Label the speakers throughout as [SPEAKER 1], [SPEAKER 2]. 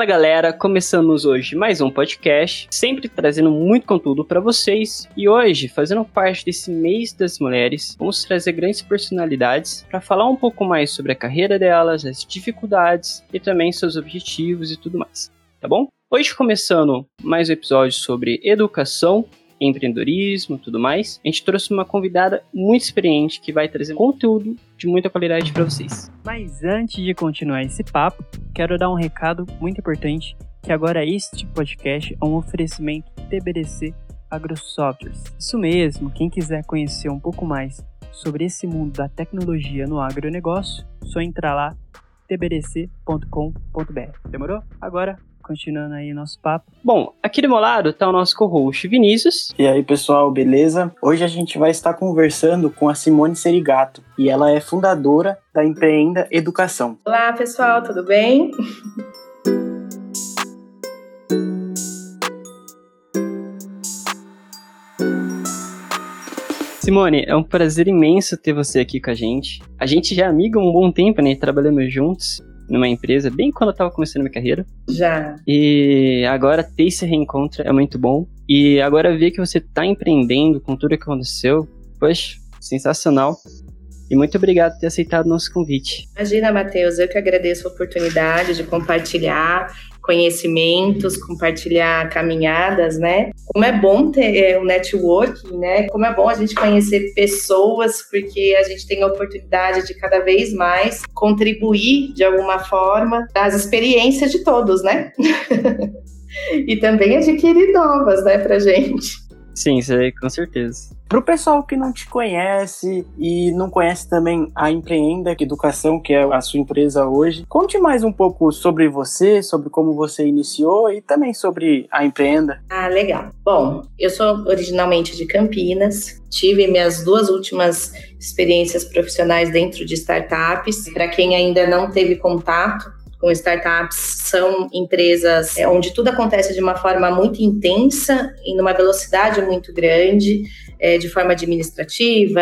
[SPEAKER 1] Fala galera, começamos hoje mais um podcast, sempre trazendo muito conteúdo para vocês. E hoje, fazendo parte desse mês das mulheres, vamos trazer grandes personalidades para falar um pouco mais sobre a carreira delas, as dificuldades e também seus objetivos e tudo mais, tá bom? Hoje começando mais um episódio sobre educação empreendedorismo tudo mais, a gente trouxe uma convidada muito experiente que vai trazer conteúdo de muita qualidade para vocês.
[SPEAKER 2] Mas antes de continuar esse papo, quero dar um recado muito importante, que agora este podcast é um oferecimento TBDC AgroSoftwares. Isso mesmo, quem quiser conhecer um pouco mais sobre esse mundo da tecnologia no agronegócio, só entrar lá tbdc.com.br. Demorou? Agora continuando aí nosso papo.
[SPEAKER 1] Bom, aqui do meu lado tá o nosso co-host Vinícius.
[SPEAKER 3] E aí, pessoal, beleza? Hoje a gente vai estar conversando com a Simone Serigato e ela é fundadora da Empreenda Educação.
[SPEAKER 4] Olá, pessoal, tudo bem?
[SPEAKER 1] Simone, é um prazer imenso ter você aqui com a gente. A gente já é amigo há um bom tempo, né? Trabalhamos juntos numa empresa, bem quando eu tava começando minha carreira.
[SPEAKER 4] Já.
[SPEAKER 1] E agora ter esse reencontro é muito bom. E agora ver que você tá empreendendo com tudo que aconteceu, poxa, sensacional. E muito obrigado por ter aceitado o nosso convite.
[SPEAKER 4] Imagina, Matheus, eu que agradeço a oportunidade de compartilhar conhecimentos, compartilhar caminhadas, né? Como é bom ter é, o um networking, né? Como é bom a gente conhecer pessoas, porque a gente tem a oportunidade de cada vez mais contribuir de alguma forma das experiências de todos, né? e também adquirir novas, né, pra gente.
[SPEAKER 1] Sim, isso aí, com certeza.
[SPEAKER 3] Para o pessoal que não te conhece e não conhece também a Empreenda Educação, que é a sua empresa hoje, conte mais um pouco sobre você, sobre como você iniciou e também sobre a Empreenda.
[SPEAKER 4] Ah, legal. Bom, eu sou originalmente de Campinas, tive minhas duas últimas experiências profissionais dentro de startups. Para quem ainda não teve contato, com startups são empresas é, onde tudo acontece de uma forma muito intensa e numa velocidade muito grande, é, de forma administrativa,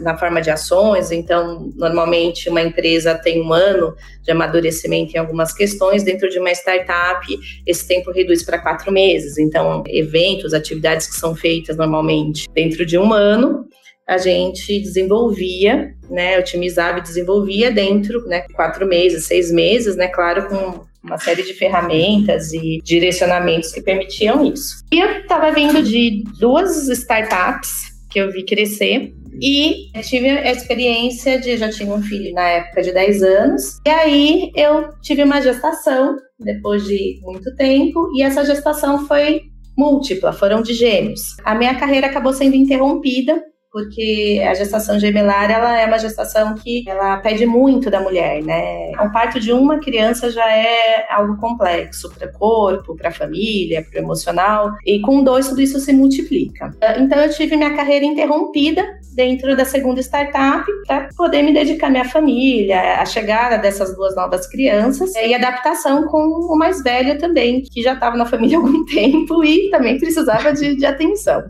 [SPEAKER 4] na forma de ações. Então, normalmente, uma empresa tem um ano de amadurecimento em algumas questões. Dentro de uma startup, esse tempo reduz para quatro meses. Então, eventos, atividades que são feitas normalmente dentro de um ano a gente desenvolvia, né, otimizava e desenvolvia dentro, né, quatro meses, seis meses, né, claro, com uma série de ferramentas e direcionamentos que permitiam isso. E eu estava vindo de duas startups que eu vi crescer e tive a experiência de já tinha um filho na época de 10 anos. E aí eu tive uma gestação depois de muito tempo e essa gestação foi múltipla, foram de gêmeos. A minha carreira acabou sendo interrompida porque a gestação gemelar ela é uma gestação que ela pede muito da mulher, né? O parto de uma criança já é algo complexo para o corpo, para a família, para o emocional, e com dois tudo isso se multiplica. Então eu tive minha carreira interrompida dentro da segunda startup para poder me dedicar à minha família, a chegada dessas duas novas crianças e adaptação com o mais velho também, que já estava na família há algum tempo e também precisava de, de atenção.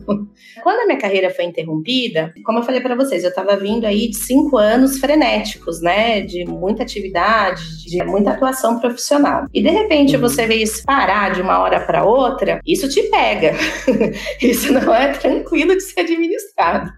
[SPEAKER 4] Quando a minha carreira foi interrompida vida. Como eu falei para vocês, eu estava vindo aí de cinco anos frenéticos, né? De muita atividade, de muita atuação profissional. E de repente uhum. você vê isso parar de uma hora para outra, isso te pega. isso não é tranquilo de ser administrado.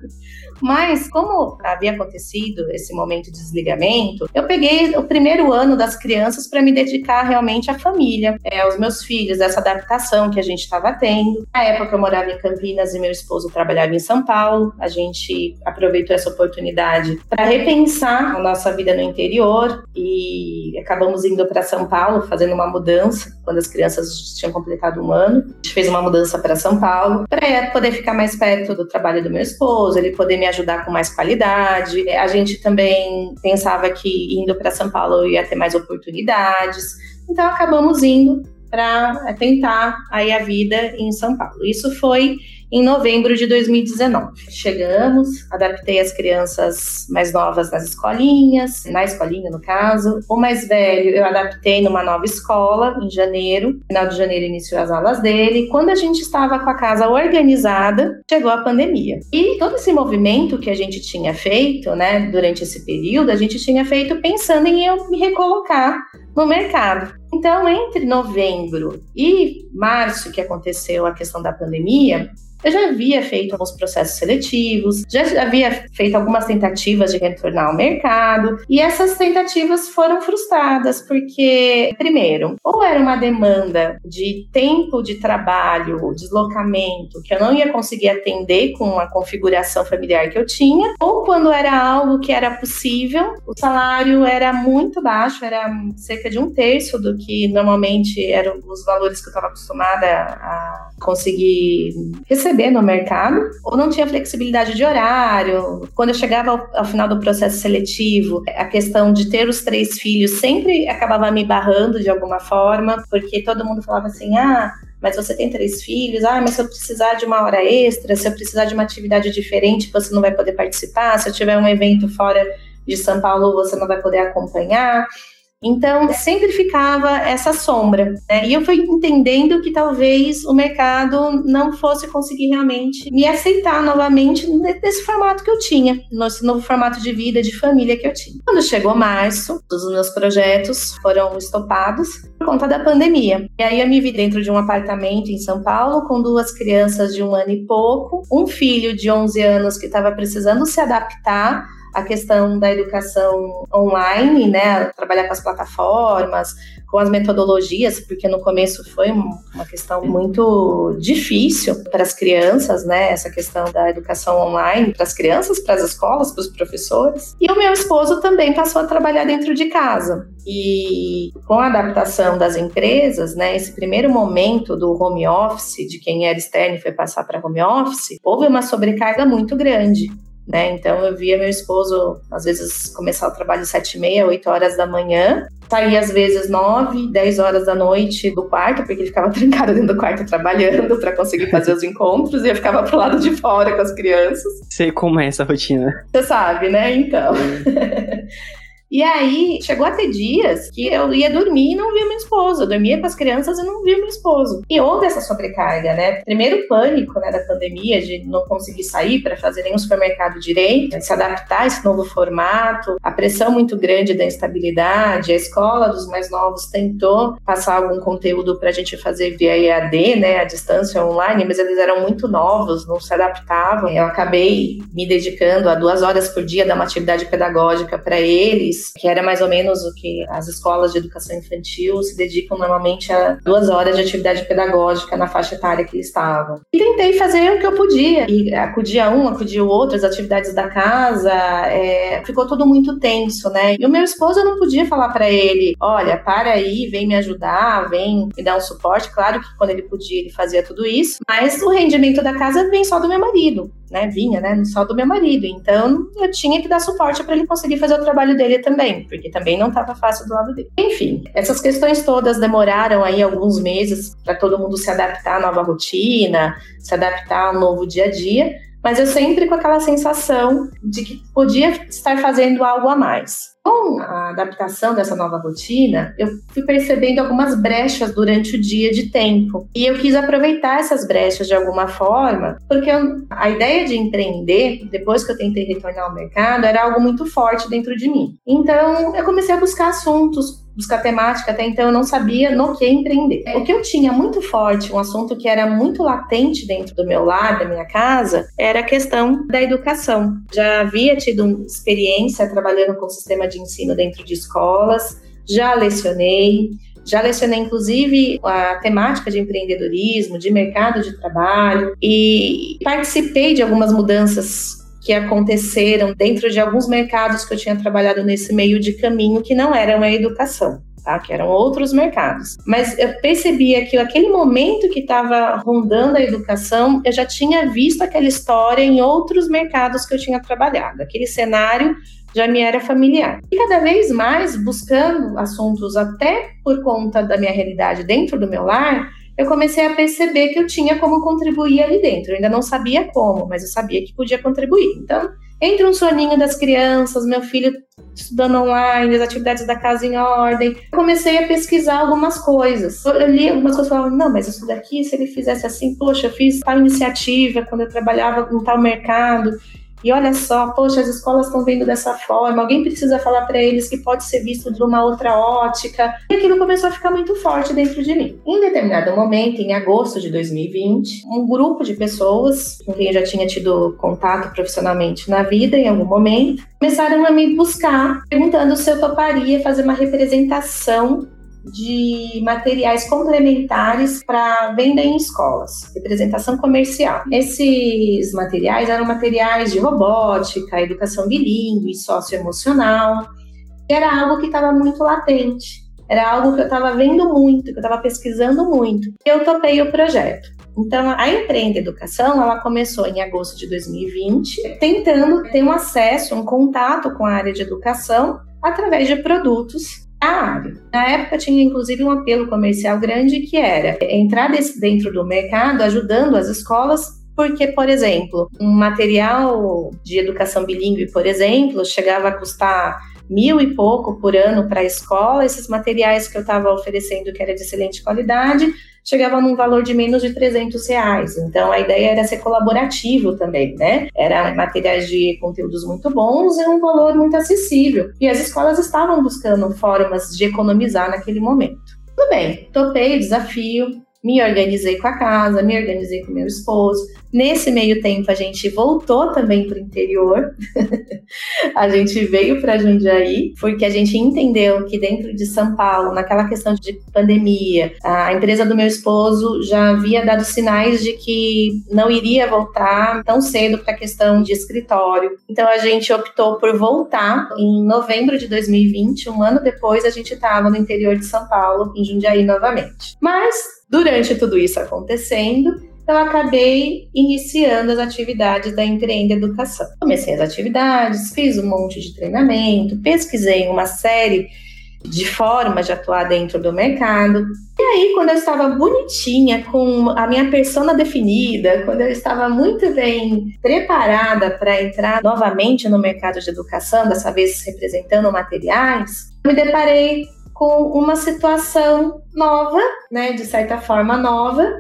[SPEAKER 4] Mas, como havia acontecido esse momento de desligamento, eu peguei o primeiro ano das crianças para me dedicar realmente à família, é, aos meus filhos, essa adaptação que a gente estava tendo. Na época, eu morava em Campinas e meu esposo trabalhava em São Paulo. A gente aproveitou essa oportunidade para repensar a nossa vida no interior e acabamos indo para São Paulo, fazendo uma mudança quando as crianças tinham completado um ano. A gente fez uma mudança para São Paulo para poder ficar mais perto do trabalho do meu esposo, ele poder me ajudar com mais qualidade. A gente também pensava que indo para São Paulo ia ter mais oportunidades. Então acabamos indo para tentar aí a vida em São Paulo. Isso foi em novembro de 2019. Chegamos, adaptei as crianças mais novas nas escolinhas, na escolinha no caso. O mais velho eu adaptei numa nova escola em janeiro. Final de janeiro iniciou as aulas dele. Quando a gente estava com a casa organizada, chegou a pandemia. E todo esse movimento que a gente tinha feito, né, durante esse período, a gente tinha feito pensando em eu me recolocar no mercado. Então, entre novembro e março, que aconteceu a questão da pandemia, eu já havia feito alguns processos seletivos, já havia feito algumas tentativas de retornar ao mercado, e essas tentativas foram frustradas, porque, primeiro, ou era uma demanda de tempo de trabalho, deslocamento, que eu não ia conseguir atender com a configuração familiar que eu tinha, ou quando era algo que era possível, o salário era muito baixo, era cerca de um terço do que normalmente eram os valores que eu estava acostumada a conseguir receber no mercado, ou não tinha flexibilidade de horário. Quando eu chegava ao, ao, final do processo seletivo, a questão de ter os três filhos sempre acabava me barrando de alguma forma, porque todo mundo falava assim: ah, mas você tem três filhos, ah, mas se eu precisar de uma hora extra, se eu precisar de uma atividade diferente, você não vai poder participar, se eu tiver um evento fora de São Paulo, você não vai poder acompanhar. Então, sempre ficava essa sombra. Né? E eu fui entendendo que talvez o mercado não fosse conseguir realmente me aceitar novamente nesse formato que eu tinha, nesse novo formato de vida, de família que eu tinha. Quando chegou março, os meus projetos foram estopados por conta da pandemia. E aí eu me vi dentro de um apartamento em São Paulo com duas crianças de um ano e pouco, um filho de 11 anos que estava precisando se adaptar a questão da educação online, né, trabalhar com as plataformas, com as metodologias, porque no começo foi uma questão muito difícil para as crianças, né, essa questão da educação online para as crianças, para as escolas, para os professores. E o meu esposo também passou a trabalhar dentro de casa. E com a adaptação das empresas, né, esse primeiro momento do home office, de quem era externo e foi passar para home office, houve uma sobrecarga muito grande. Né? Então eu via meu esposo, às vezes, começar o trabalho às sete e meia, oito horas da manhã, saía às vezes nove, dez horas da noite do quarto, porque ele ficava trancado dentro do quarto trabalhando para conseguir fazer os encontros, e eu ficava pro lado de fora com as crianças.
[SPEAKER 1] Sei como é essa rotina.
[SPEAKER 4] Você sabe, né? Então. E aí, chegou a ter dias que eu ia dormir e não via meu esposo. Eu dormia com as crianças e não via meu esposo. E houve essa sobrecarga, né? Primeiro pânico, né, da pandemia, de não conseguir sair para fazer nenhum supermercado direito, se adaptar a esse novo formato, a pressão muito grande da instabilidade. A escola dos mais novos tentou passar algum conteúdo para a gente fazer via EAD, né, a distância online, mas eles eram muito novos, não se adaptavam. Eu acabei me dedicando a duas horas por dia dar uma atividade pedagógica para eles que era mais ou menos o que as escolas de educação infantil se dedicam normalmente a duas horas de atividade pedagógica na faixa etária que eles estavam. E tentei fazer o que eu podia. E acudia um, acudia o outro, as atividades da casa, é, ficou tudo muito tenso, né? E o meu esposo eu não podia falar para ele: olha, para aí, vem me ajudar, vem me dar um suporte. Claro que quando ele podia, ele fazia tudo isso, mas o rendimento da casa vem só do meu marido né, vinha, né, só do meu marido. Então, eu tinha que dar suporte para ele conseguir fazer o trabalho dele também, porque também não estava fácil do lado dele. Enfim, essas questões todas demoraram aí alguns meses para todo mundo se adaptar à nova rotina, se adaptar ao novo dia a dia mas eu sempre com aquela sensação de que podia estar fazendo algo a mais. Com a adaptação dessa nova rotina, eu fui percebendo algumas brechas durante o dia de tempo. E eu quis aproveitar essas brechas de alguma forma, porque eu, a ideia de empreender, depois que eu tentei retornar ao mercado, era algo muito forte dentro de mim. Então, eu comecei a buscar assuntos buscar temática, até então eu não sabia no que empreender. O que eu tinha muito forte, um assunto que era muito latente dentro do meu lar, da minha casa, era a questão da educação. Já havia tido experiência trabalhando com o sistema de ensino dentro de escolas, já lecionei, já lecionei, inclusive, a temática de empreendedorismo, de mercado de trabalho e participei de algumas mudanças que aconteceram dentro de alguns mercados que eu tinha trabalhado nesse meio de caminho que não eram a educação. Tá, que eram outros mercados. Mas eu percebia que aquele momento que estava rondando a educação, eu já tinha visto aquela história em outros mercados que eu tinha trabalhado. Aquele cenário já me era familiar. E cada vez mais buscando assuntos até por conta da minha realidade dentro do meu lar, eu comecei a perceber que eu tinha como contribuir ali dentro. Eu ainda não sabia como, mas eu sabia que podia contribuir. Então, entre um soninho das crianças, meu filho estudando online, as atividades da casa em ordem, comecei a pesquisar algumas coisas. Eu li algumas coisas e falava, não, mas isso daqui, se ele fizesse assim, poxa, eu fiz tal iniciativa quando eu trabalhava em tal mercado. E olha só, poxa, as escolas estão vendo dessa forma, alguém precisa falar para eles que pode ser visto de uma outra ótica. E aquilo começou a ficar muito forte dentro de mim. Em determinado momento, em agosto de 2020, um grupo de pessoas com quem eu já tinha tido contato profissionalmente na vida em algum momento, começaram a me buscar perguntando se eu toparia fazer uma representação de materiais complementares para venda em escolas, representação comercial. Esses materiais eram materiais de robótica, educação bilíngue, socioemocional. Era algo que estava muito latente, era algo que eu estava vendo muito, que eu estava pesquisando muito. Eu topei o projeto. Então, a Empreenda Educação, ela começou em agosto de 2020, tentando ter um acesso, um contato com a área de educação através de produtos a área. Na época tinha inclusive um apelo comercial grande que era entrar dentro do mercado ajudando as escolas porque, por exemplo, um material de educação bilíngue, por exemplo, chegava a custar mil e pouco por ano para a escola. Esses materiais que eu estava oferecendo, que era de excelente qualidade, chegava num valor de menos de 300 reais. Então, a ideia era ser colaborativo também, né? Era materiais de conteúdos muito bons e um valor muito acessível. E as escolas estavam buscando formas de economizar naquele momento. Tudo bem, topei o desafio, me organizei com a casa, me organizei com meu esposo. Nesse meio tempo, a gente voltou também para o interior. a gente veio para Jundiaí, porque a gente entendeu que dentro de São Paulo, naquela questão de pandemia, a empresa do meu esposo já havia dado sinais de que não iria voltar tão cedo para a questão de escritório. Então, a gente optou por voltar em novembro de 2020, um ano depois, a gente estava no interior de São Paulo, em Jundiaí novamente. Mas Durante tudo isso acontecendo, eu acabei iniciando as atividades da Empreenda Educação. Comecei as atividades, fiz um monte de treinamento, pesquisei uma série de formas de atuar dentro do mercado. E aí, quando eu estava bonitinha, com a minha persona definida, quando eu estava muito bem preparada para entrar novamente no mercado de educação, dessa vez representando materiais, me deparei com uma situação nova, né, de certa forma nova,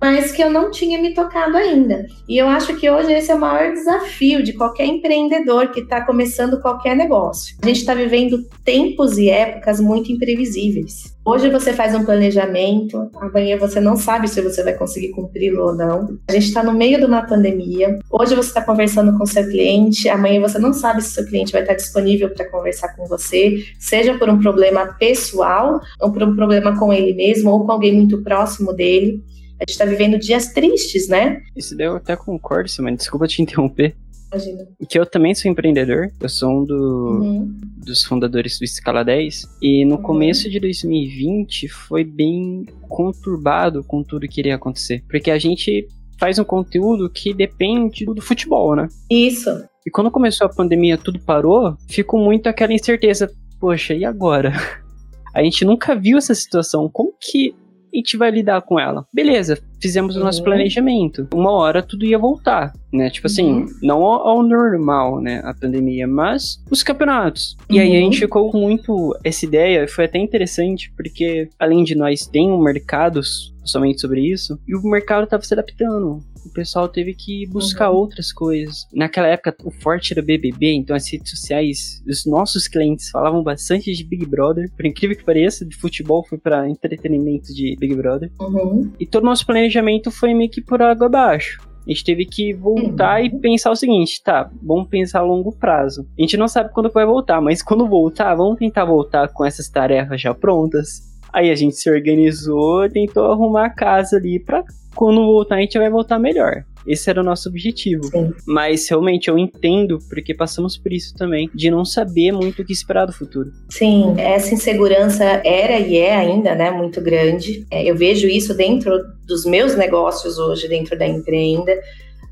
[SPEAKER 4] mas que eu não tinha me tocado ainda. E eu acho que hoje esse é o maior desafio de qualquer empreendedor que está começando qualquer negócio. A gente está vivendo tempos e épocas muito imprevisíveis. Hoje você faz um planejamento, amanhã você não sabe se você vai conseguir cumpri-lo ou não. A gente está no meio de uma pandemia. Hoje você está conversando com seu cliente, amanhã você não sabe se seu cliente vai estar disponível para conversar com você, seja por um problema pessoal, ou por um problema com ele mesmo, ou com alguém muito próximo dele. A gente está vivendo dias tristes, né?
[SPEAKER 1] Isso daí eu até concordo, Simone. Desculpa te interromper.
[SPEAKER 4] Imagina.
[SPEAKER 1] Que eu também sou empreendedor. Eu sou um do, uhum. dos fundadores do Escala 10. E no uhum. começo de 2020 foi bem conturbado com tudo que iria acontecer. Porque a gente faz um conteúdo que depende do futebol, né?
[SPEAKER 4] Isso.
[SPEAKER 1] E quando começou a pandemia, tudo parou, ficou muito aquela incerteza. Poxa, e agora? A gente nunca viu essa situação. Como que a gente vai lidar com ela. Beleza, fizemos o nosso uhum. planejamento. Uma hora tudo ia voltar, né? Tipo assim, uhum. não ao, normal, né? A pandemia, mas os campeonatos. Uhum. E aí a uhum. gente ficou com muito essa ideia. Foi até interessante, porque além de nós, tem um mercado somente sobre isso, e o mercado estava se adaptando o pessoal teve que buscar uhum. outras coisas. Naquela época, o forte era BBB, então as redes sociais, os nossos clientes falavam bastante de Big Brother. Por incrível que pareça, de futebol foi para entretenimento de Big Brother.
[SPEAKER 4] Uhum.
[SPEAKER 1] E todo o nosso planejamento foi meio que por água abaixo. A gente teve que voltar uhum. e pensar o seguinte, tá, vamos pensar a longo prazo. A gente não sabe quando vai voltar, mas quando voltar, vamos tentar voltar com essas tarefas já prontas. Aí a gente se organizou, tentou arrumar a casa ali pra quando voltar a gente vai voltar melhor. Esse era o nosso objetivo.
[SPEAKER 4] Sim.
[SPEAKER 1] Mas realmente eu entendo, porque passamos por isso também, de não saber muito o que esperar do futuro.
[SPEAKER 4] Sim, essa insegurança era e é ainda, né, muito grande. É, eu vejo isso dentro dos meus negócios hoje, dentro da empreenda.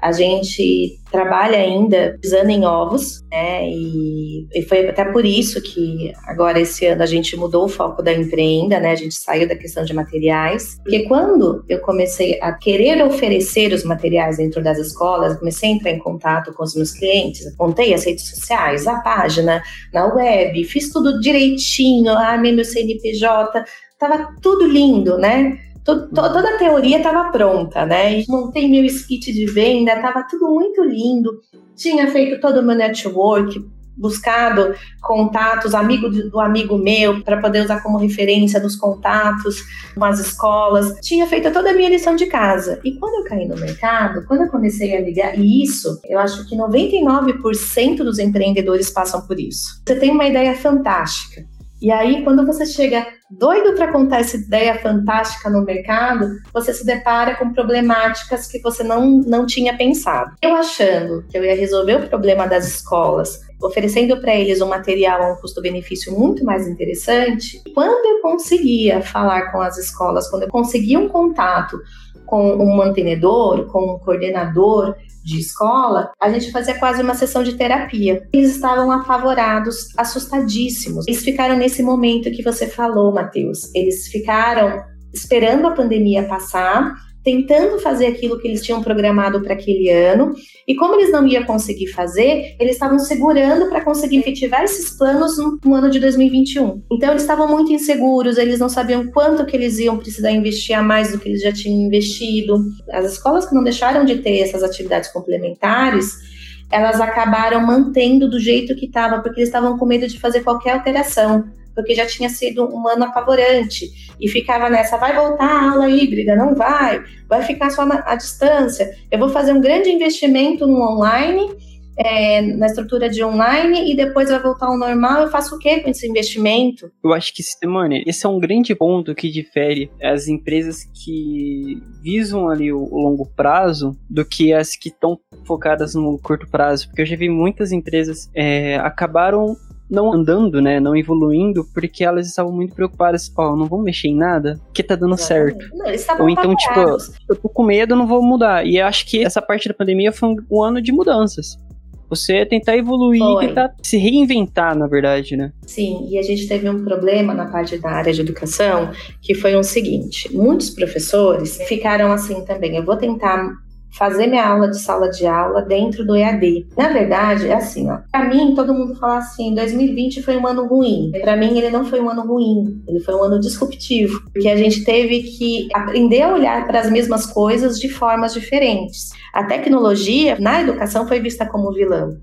[SPEAKER 4] A gente trabalha ainda pisando em ovos, né? E, e, foi até por isso que agora esse ano a gente mudou o foco da empreenda, né? A gente saiu da questão de materiais, porque quando eu comecei a querer oferecer os materiais dentro das escolas, comecei a entrar em contato com os meus clientes, montei as redes sociais, a página, na web, fiz tudo direitinho, ah, meu CNPJ, tava tudo lindo, né? Toda a teoria estava pronta, né? Montei meu skit de venda, estava tudo muito lindo. Tinha feito todo o meu network, buscado contatos, amigo do amigo meu, para poder usar como referência nos contatos com as escolas. Tinha feito toda a minha lição de casa. E quando eu caí no mercado, quando eu comecei a ligar, e isso, eu acho que 99% dos empreendedores passam por isso. Você tem uma ideia fantástica. E aí, quando você chega doido para contar essa ideia fantástica no mercado, você se depara com problemáticas que você não, não tinha pensado. Eu achando que eu ia resolver o problema das escolas oferecendo para eles um material a um custo-benefício muito mais interessante, quando eu conseguia falar com as escolas, quando eu conseguia um contato com um mantenedor, com um coordenador de escola, a gente fazia quase uma sessão de terapia. Eles estavam apavorados, assustadíssimos. Eles ficaram nesse momento que você falou, Matheus. Eles ficaram esperando a pandemia passar tentando fazer aquilo que eles tinham programado para aquele ano. E como eles não iam conseguir fazer, eles estavam segurando para conseguir efetivar esses planos no, no, ano de 2021. Então eles estavam muito inseguros, eles não sabiam quanto que eles iam precisar investir a mais do que eles já tinham investido. As escolas que não deixaram de ter essas atividades complementares, elas acabaram mantendo do jeito que estava, porque eles estavam com medo de fazer qualquer alteração porque já tinha sido um ano apavorante e ficava nessa, vai voltar a aula híbrida, não vai, vai ficar só na, à distância. Eu vou fazer um grande investimento no online, é, na estrutura de online e depois vai voltar ao normal. Eu faço o que com esse investimento?
[SPEAKER 1] Eu acho que, Simone, esse é um grande ponto que difere as empresas que visam ali o, o longo prazo do que as que estão focadas no curto prazo. Porque eu já vi muitas empresas é, acabaram não andando, né, não evoluindo, porque elas estavam muito preocupadas, ó, oh, não vou mexer em nada, porque tá dando certo.
[SPEAKER 4] Não,
[SPEAKER 1] Ou então, tipo, eu tô com medo, não vou mudar. E acho que essa parte da pandemia foi um, um ano de mudanças. Você tentar evoluir foi. e tentar se reinventar, na verdade, né?
[SPEAKER 4] Sim, e a gente teve um problema na parte da área de educação, que foi o seguinte: muitos professores ficaram assim também. Eu vou tentar fazer minha aula de sala de aula dentro do EAD. Na verdade, é assim, ó. Para mim, todo mundo fala assim, 2020 foi um ano ruim. Para mim, ele não foi um ano ruim, ele foi um ano disruptivo, porque a gente teve que aprender a olhar para as mesmas coisas de formas diferentes. A tecnologia na educação foi vista como vilã.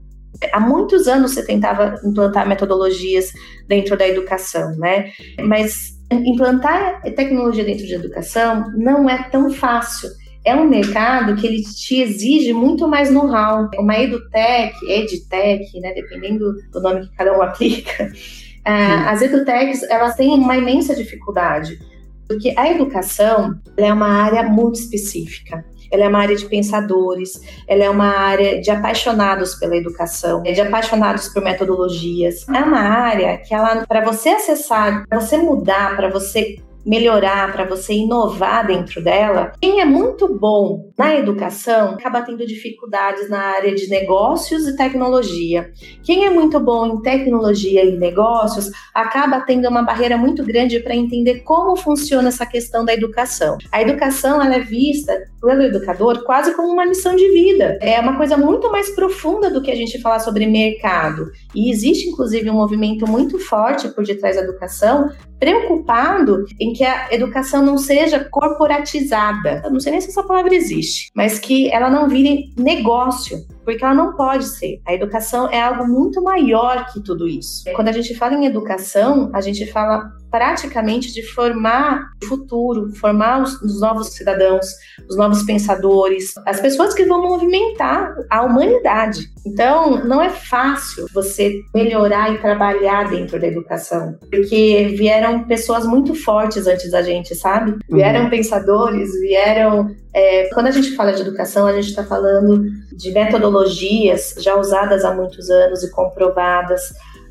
[SPEAKER 4] Há muitos anos você tentava implantar metodologias dentro da educação, né? Mas implantar tecnologia dentro de educação não é tão fácil é um mercado que ele te exige muito mais know-how. Uma edutech, edtech, né, dependendo do nome que cada um aplica, uh, as edutechs elas têm uma imensa dificuldade, porque a educação é uma área muito específica. Ela é uma área de pensadores, ela é uma área de apaixonados pela educação, de apaixonados por metodologias. É uma área que ela, para você acessar, para você mudar, para você melhorar, para você inovar dentro dela, quem é muito bom na educação acaba tendo dificuldades na área de negócios e tecnologia. Quem é muito bom em tecnologia e negócios acaba tendo uma barreira muito grande para entender como funciona essa questão da educação. A educação ela é vista pelo educador quase como uma missão de vida. É uma coisa muito mais profunda do que a gente falar sobre mercado. E existe inclusive um movimento muito forte por detrás da educação preocupado em que a educação não seja corporatizada. Eu não sei nem se essa palavra existe, mas que ela não vire negócio, porque ela não pode ser. A educação é algo muito maior que tudo isso. Quando a gente fala em educação, a gente fala praticamente de formar o futuro, formar os, os, novos cidadãos, os novos pensadores, as pessoas que vão movimentar a humanidade. Então, não é fácil você melhorar e trabalhar dentro da educação, porque vieram pessoas muito fortes antes da gente, sabe? Vieram uhum. pensadores, vieram. É, quando a gente fala de educação, a gente está falando de metodologias já usadas há muitos anos e comprovadas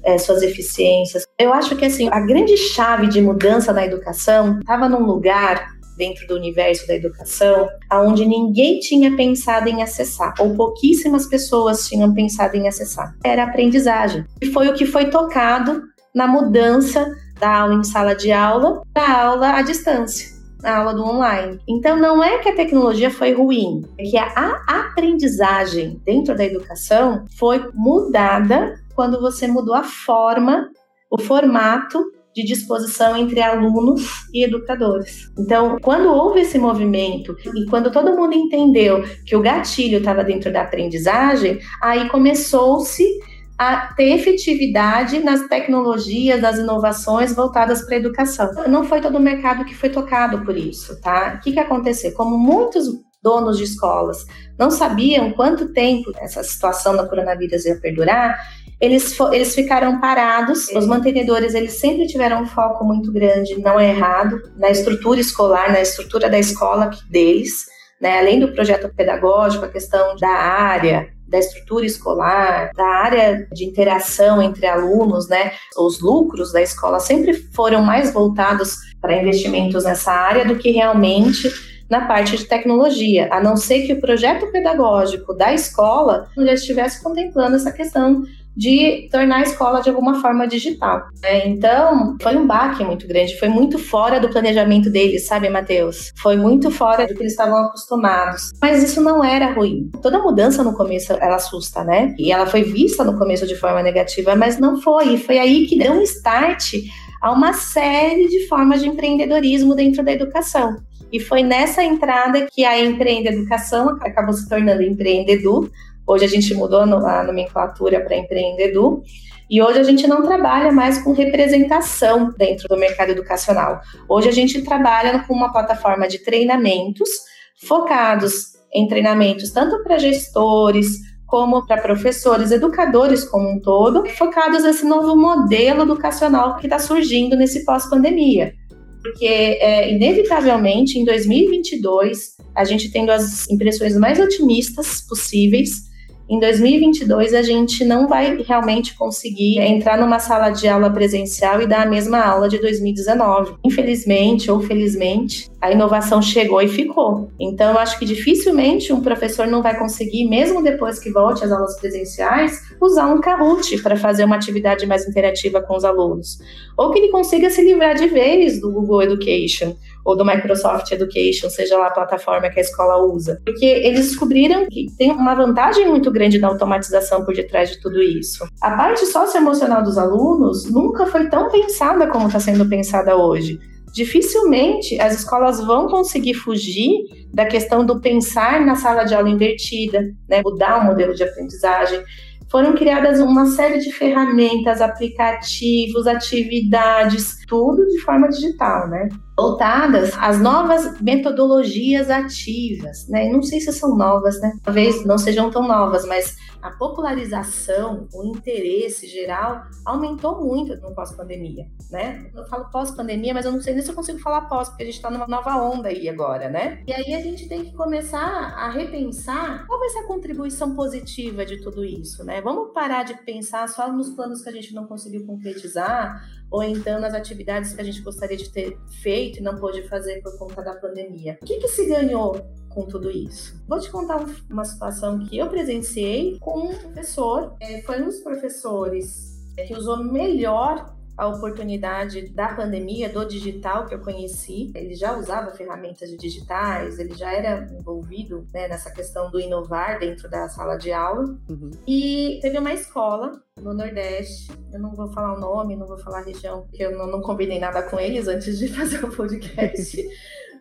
[SPEAKER 4] é, suas eficiências. Eu acho que assim, a grande chave de mudança na educação estava num lugar dentro do universo da educação, aonde ninguém tinha pensado em acessar, ou pouquíssimas pessoas tinham pensado em acessar. Era aprendizagem. E foi o que foi tocado na mudança da aula em sala de aula para aula à distância. A aula do online. Então, não é que a tecnologia foi ruim, é que a aprendizagem dentro da educação foi mudada quando você mudou a forma, o formato de disposição entre alunos e educadores. Então, quando houve esse movimento e quando todo mundo entendeu que o gatilho estava dentro da aprendizagem, aí começou-se a ter efetividade nas tecnologias, nas inovações voltadas para a educação. Não foi todo o mercado que foi tocado por isso, tá? O que, que aconteceu? Como muitos donos de escolas não sabiam quanto tempo essa situação da coronavírus ia perdurar, eles, eles ficaram parados. Os mantenedores eles sempre tiveram um foco muito grande, não é errado, na estrutura escolar, na estrutura da escola deles. Né, além do projeto pedagógico, a questão da área, da estrutura escolar, da área de interação entre alunos, né? Os lucros da escola sempre foram mais voltados para investimentos nessa área do que realmente na parte de tecnologia, a não ser que o projeto pedagógico da escola já estivesse contemplando essa questão de tornar a escola de alguma forma digital. Né? Então, foi um baque muito grande, foi muito fora do planejamento deles, sabe, Matheus? Foi muito fora do que eles estavam acostumados. Mas isso não era ruim. Toda mudança no começo ela assusta, né? E ela foi vista no começo de forma negativa, mas não foi. E foi aí que deu um start a uma série de formas de empreendedorismo dentro da educação. E foi nessa entrada que a Empreende Educação acabou se tornando Empreendedu, Hoje a gente mudou a nomenclatura para Empreendedu. E hoje a gente não trabalha mais com representação dentro do mercado educacional. Hoje a gente trabalha com uma plataforma de treinamentos focados em treinamentos tanto para gestores, como para professores, educadores como um todo, focados nesse novo modelo educacional que está surgindo nesse pós-pandemia. Porque, é, inevitavelmente, em 2022, a gente tendo as impressões mais otimistas possíveis em 2022 a gente não vai realmente conseguir entrar numa sala de aula presencial e dar a mesma aula de 2019. Infelizmente ou felizmente, a inovação chegou e ficou. Então eu acho que dificilmente um professor não vai conseguir, mesmo depois que volte às aulas presenciais, usar um Kahoot para fazer uma atividade mais interativa com os alunos. Ou que ele consiga se livrar de vez do Google Education ou do Microsoft Education, seja lá a plataforma que a escola usa. Porque eles descobriram que tem uma vantagem muito grande na automatização por detrás de tudo isso. A parte socioemocional dos alunos nunca foi tão pensada como está sendo pensada hoje. Dificilmente as escolas vão conseguir fugir da questão do pensar na sala de aula invertida, né? mudar o modelo de aprendizagem foram criadas uma série de ferramentas, aplicativos, atividades, tudo de forma digital, né? Voltadas às novas metodologias ativas, né? Não sei se são novas, né? Talvez não sejam tão novas, mas a popularização, o interesse geral aumentou muito no pós-pandemia, né? Eu falo pós-pandemia, mas eu não sei nem se eu consigo falar pós, porque a gente está numa nova onda aí agora, né? E aí a gente tem que começar a repensar qual vai ser a contribuição positiva de tudo isso, né? Vamos parar de pensar só nos planos que a gente não conseguiu concretizar, ou então nas atividades que a gente gostaria de ter feito e não pôde fazer por conta da pandemia. O que, que se ganhou com tudo isso. Vou te contar uma situação que eu presenciei com um professor. É, foi um dos professores é, que usou melhor a oportunidade da pandemia, do digital que eu conheci. Ele já usava ferramentas digitais, ele já era envolvido né, nessa questão do inovar dentro da sala de aula. Uhum. E teve uma escola no Nordeste, eu não vou falar o nome, não vou falar a região, porque eu não, não combinei nada com eles antes de fazer o podcast.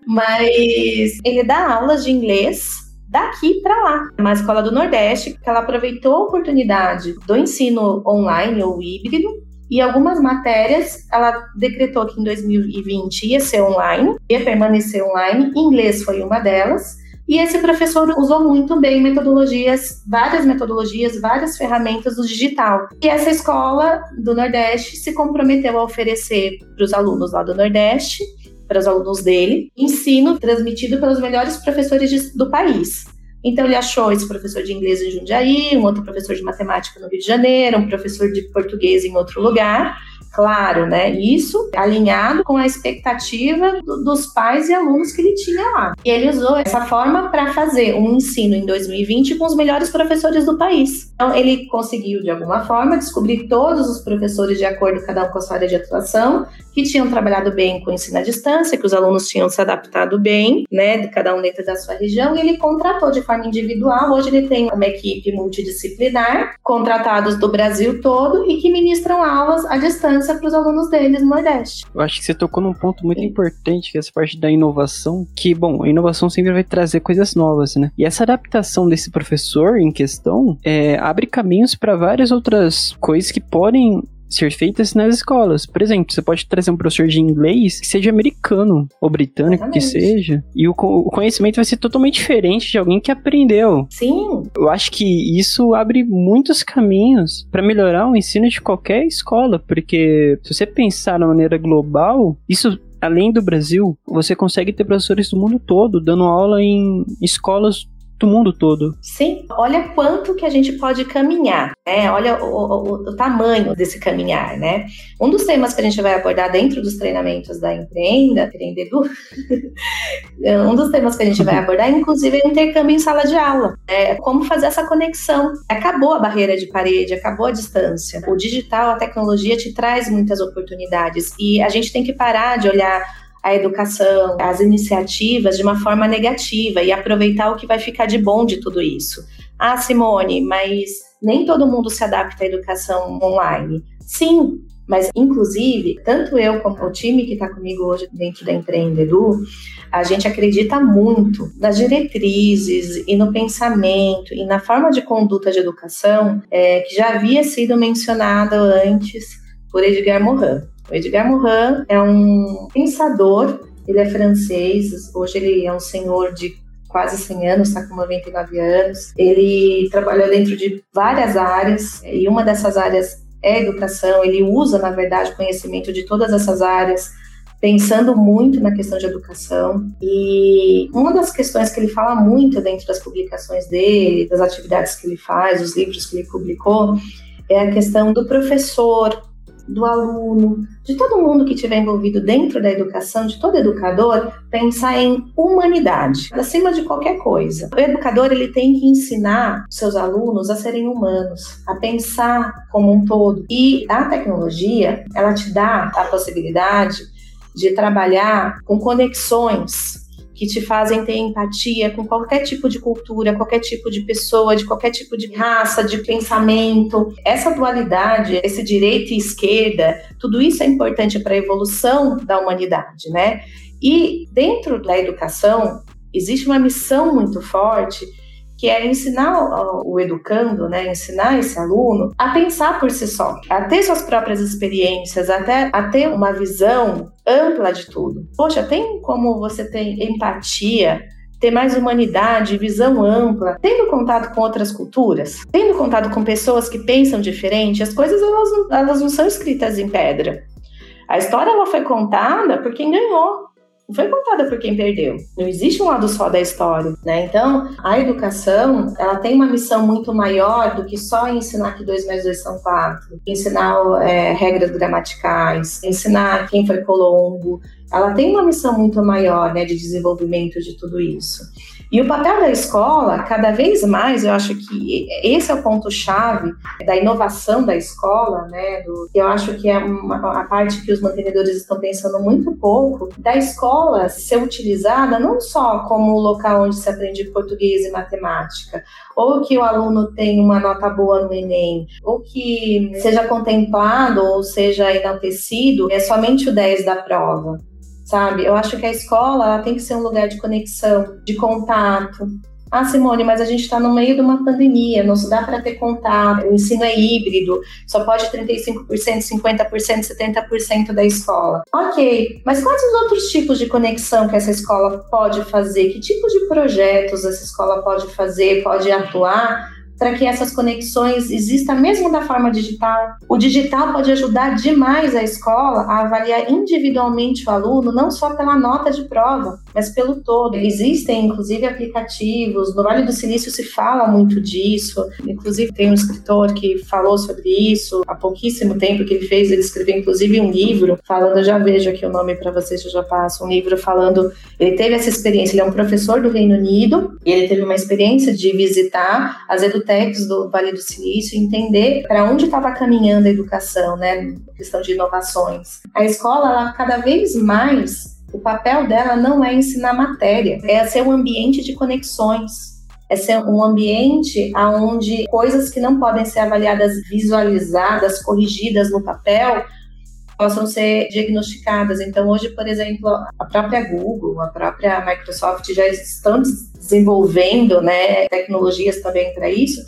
[SPEAKER 4] Mas ele dá aulas de inglês daqui para lá, uma escola do Nordeste, que ela aproveitou a oportunidade do ensino online ou híbrido e algumas matérias ela decretou que em 2020 ia ser online, ia permanecer online, inglês foi uma delas. E esse professor usou muito bem metodologias, várias metodologias, várias ferramentas do digital. E essa escola do Nordeste se comprometeu a oferecer para os alunos lá do Nordeste para os alunos dele, ensino transmitido pelos melhores professores do país. Então ele achou esse professor de inglês em Jundiaí, um outro professor de matemática no Rio de Janeiro, um professor de português em outro lugar, claro, né? Isso alinhado com a expectativa do, dos pais e alunos que ele tinha lá. E ele usou essa forma para fazer um ensino em 2020 com os melhores professores do país. Então, ele conseguiu, de alguma forma, descobrir todos os professores de acordo cada um com a sua área de atuação, que tinham trabalhado bem com o ensino à distância, que os alunos tinham se adaptado bem, né, cada um dentro da sua região, e ele contratou de forma individual. Hoje ele tem uma equipe multidisciplinar, contratados do Brasil todo e que ministram aulas à distância importância para os alunos deles no Nordeste.
[SPEAKER 1] Eu acho que você tocou num ponto muito Sim. importante, que é essa parte da inovação, que, bom, a inovação sempre vai trazer coisas novas, né? E essa adaptação desse professor em questão é, abre caminhos para várias outras coisas que podem ser feitas nas escolas. Por exemplo, você pode trazer um professor de inglês que seja americano ou britânico Exatamente. que seja, e o, o, conhecimento vai ser totalmente diferente de alguém que aprendeu.
[SPEAKER 4] Sim.
[SPEAKER 1] Eu acho que isso abre muitos caminhos para melhorar o ensino de qualquer escola, porque se você pensar na maneira global, isso além do Brasil, você consegue ter professores do mundo todo dando aula em escolas do mundo todo.
[SPEAKER 4] Sim, olha quanto que a gente pode caminhar, né? Olha o, o, o, tamanho desse caminhar, né? Um dos temas que a gente vai abordar dentro dos treinamentos da Empreenda, Empreendedu, um dos temas que a gente vai abordar, inclusive, é o intercâmbio em sala de aula. É como fazer essa conexão. Acabou a barreira de parede, acabou a distância. O digital, a tecnologia te traz muitas oportunidades e a gente tem que parar de olhar a educação, as iniciativas de uma forma negativa e aproveitar o que vai ficar de bom de tudo isso. Ah, Simone, mas nem todo mundo se adapta à educação online. Sim, mas inclusive, tanto eu como o time que está comigo hoje dentro da Empreendedu, a gente acredita muito nas diretrizes e no pensamento e na forma de conduta de educação é, que já havia sido mencionado antes por Edgar Morin. O Edgar Morin é um pensador, ele é francês, hoje ele é um senhor de quase 100 anos, está com 99 anos. Ele trabalhou dentro de várias áreas, e uma dessas áreas é educação. Ele usa, na verdade, conhecimento de todas essas áreas, pensando muito na questão de educação. E uma das questões que ele fala muito dentro das publicações dele, das atividades que ele faz, os livros que ele publicou, é a questão do professor, do aluno, de todo mundo que estiver envolvido dentro da educação, de todo educador, pensar em humanidade, acima de qualquer coisa. O educador ele tem que ensinar seus alunos a serem humanos, a pensar como um todo. E a tecnologia, ela te dá a possibilidade de trabalhar com conexões que te fazem ter empatia com qualquer tipo de cultura, qualquer tipo de pessoa, de qualquer tipo de raça, de pensamento. Essa dualidade, esse direita e esquerda, tudo isso é importante para a evolução da humanidade, né? E dentro da educação existe uma missão muito forte que é ensinar o educando, né, ensinar esse aluno a pensar por si só, a ter suas próprias experiências, até a ter uma visão ampla de tudo. Poxa, tem como você ter empatia, ter mais humanidade, visão ampla, tendo contato com outras culturas, tendo contato com pessoas que pensam diferente, as coisas elas, elas não são escritas em pedra. A história ela foi contada por quem ganhou, não foi contada por quem perdeu. Não existe um lado só da história, né? Então, a educação, ela tem uma missão muito maior do que só ensinar que 2 mais 2 são 4, ensinar é, regras gramaticais, ensinar quem foi Colombo. Ela tem uma missão muito maior, né, de desenvolvimento de tudo isso. E o papel da escola, cada vez mais, eu acho que esse é o ponto-chave da inovação da escola, né? Do, eu acho que é uma, a parte que os mantenedores estão pensando muito pouco, da escola ser utilizada não só como local onde se aprende português e matemática, ou que o aluno tenha uma nota boa no Enem, ou que seja contemplado ou seja enaltecido, é somente o 10 da prova sabe? Eu acho que a escola tem que ser um lugar de conexão, de contato. Ah, Simone, mas a gente está no meio de uma pandemia, não se dá para ter contato, o ensino é híbrido, só pode 35%, 50%, 70% da escola. Ok, mas quais os outros tipos de conexão que essa escola pode fazer? Que tipos de projetos essa escola pode fazer, pode atuar para que essas conexões existam mesmo da forma digital. O digital pode ajudar demais a escola a avaliar individualmente o aluno, não só pela nota de prova, mas pelo todo. Existem, inclusive, aplicativos. No Vale do Silício se fala muito disso. Inclusive, tem um escritor que falou sobre isso há pouquíssimo tempo que ele fez. Ele escreveu, inclusive, um livro falando. Eu já vejo aqui o nome para vocês, eu já passo. Um livro falando. Ele teve essa experiência. Ele é um professor do Reino Unido ele teve uma experiência de visitar as edutechs do Vale do Silício entender para onde estava caminhando a educação, né? Questão de inovações. A escola, ela cada vez mais o papel dela não é ensinar matéria, é ser um ambiente de conexões. É ser um ambiente onde coisas que não podem ser avaliadas, visualizadas, corrigidas no papel, possam ser diagnosticadas. Então, hoje, por exemplo, a própria Google, a própria Microsoft já estão desenvolvendo né, tecnologias também para isso,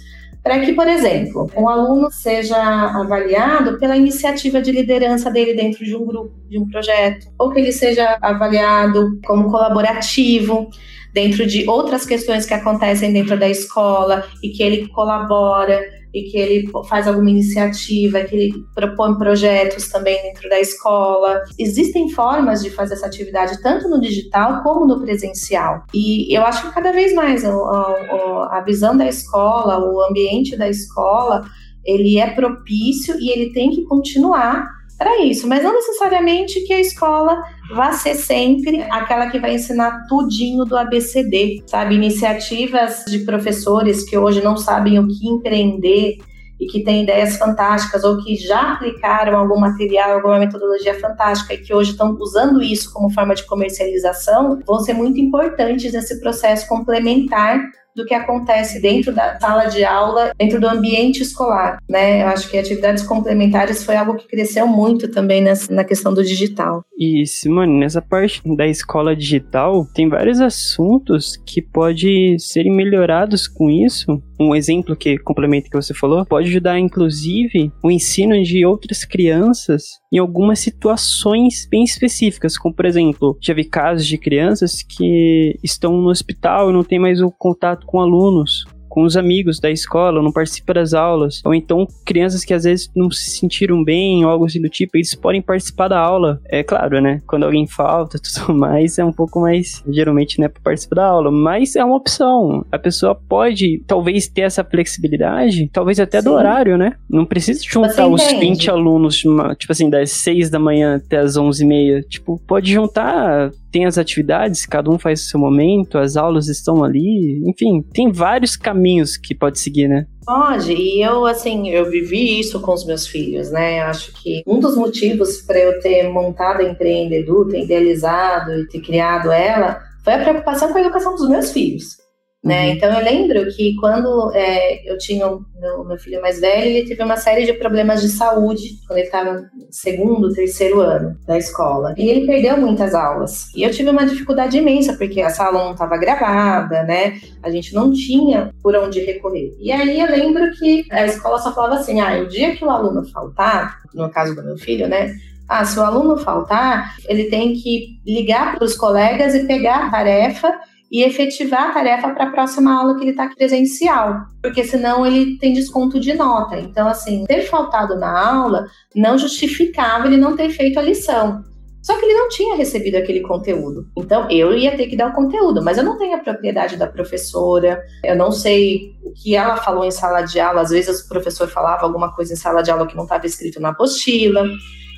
[SPEAKER 4] para que, por exemplo, um aluno seja avaliado pela iniciativa de liderança dele dentro de um grupo, de um projeto, ou que ele seja avaliado como colaborativo dentro de outras questões que acontecem dentro da escola e que ele colabora e que ele faz alguma iniciativa, que ele propõe projetos também dentro da escola. Existem formas de fazer essa atividade tanto no digital como no presencial. E eu acho que cada vez mais a, a, a visão da escola, o ambiente da escola, ele é propício e ele tem que continuar para isso, mas não necessariamente que a escola vá ser sempre aquela que vai ensinar tudinho do ABCD, sabe? Iniciativas de professores que hoje não sabem o que empreender e que têm ideias fantásticas ou que já aplicaram algum material, alguma metodologia fantástica e que hoje estão usando isso como forma de comercialização, vão ser muito importantes nesse processo complementar do que acontece dentro da sala de aula, dentro do ambiente escolar, né? Eu acho que atividades complementares foi algo que cresceu muito também nessa, na questão do digital.
[SPEAKER 1] E Simone, nessa parte da escola digital, tem vários assuntos que podem serem melhorados com isso. Um exemplo que complementa que você falou, pode ajudar inclusive o ensino de outras crianças em algumas situações bem específicas, como por exemplo, já vi casos de crianças que estão no hospital e não tem mais o contato com alunos com os amigos da escola, não participa das aulas, ou então crianças que às vezes não se sentiram bem ou algo assim do tipo, eles podem participar da aula. É claro, né? Quando alguém falta, tudo mais, é um pouco mais, geralmente, né, para participar da aula, mas é uma opção. A pessoa pode, talvez, ter essa flexibilidade, talvez até Sim. do horário, né? Não precisa juntar os 20 alunos, tipo assim, das 6 da manhã até as 11 e meia. Tipo, pode juntar tem as atividades, cada um faz o seu momento, as aulas estão ali, enfim, tem vários caminhos que pode seguir, né?
[SPEAKER 4] Pode, e eu, assim, eu vivi isso com os meus filhos, né? Acho que um dos motivos para eu ter montado a Empreendedor, ter idealizado e ter criado ela, foi a preocupação com a educação dos meus filhos. Né? Uhum. Então eu lembro que quando é, eu tinha o meu, meu, filho mais velho, ele teve uma série de problemas de saúde quando ele estava no segundo, terceiro ano da escola. E ele perdeu muitas aulas. E eu tive uma dificuldade imensa, porque a sala não estava gravada, né? A gente não tinha por onde recorrer. E aí eu lembro que a escola só falava assim: ah, o dia que o aluno faltar, no caso do meu filho, né? Ah, se o aluno faltar, ele tem que ligar para os colegas e pegar a tarefa e efetivar a tarefa para a próxima aula que ele está presencial, porque senão ele tem desconto de nota. Então, assim, ter faltado na aula não justificava ele não ter feito a lição. Só que ele não tinha recebido aquele conteúdo. Então eu ia ter que dar o conteúdo, mas eu não tenho a propriedade da professora, eu não sei o que ela falou em sala de aula. Às vezes o professor falava alguma coisa em sala de aula que não estava escrito na apostila,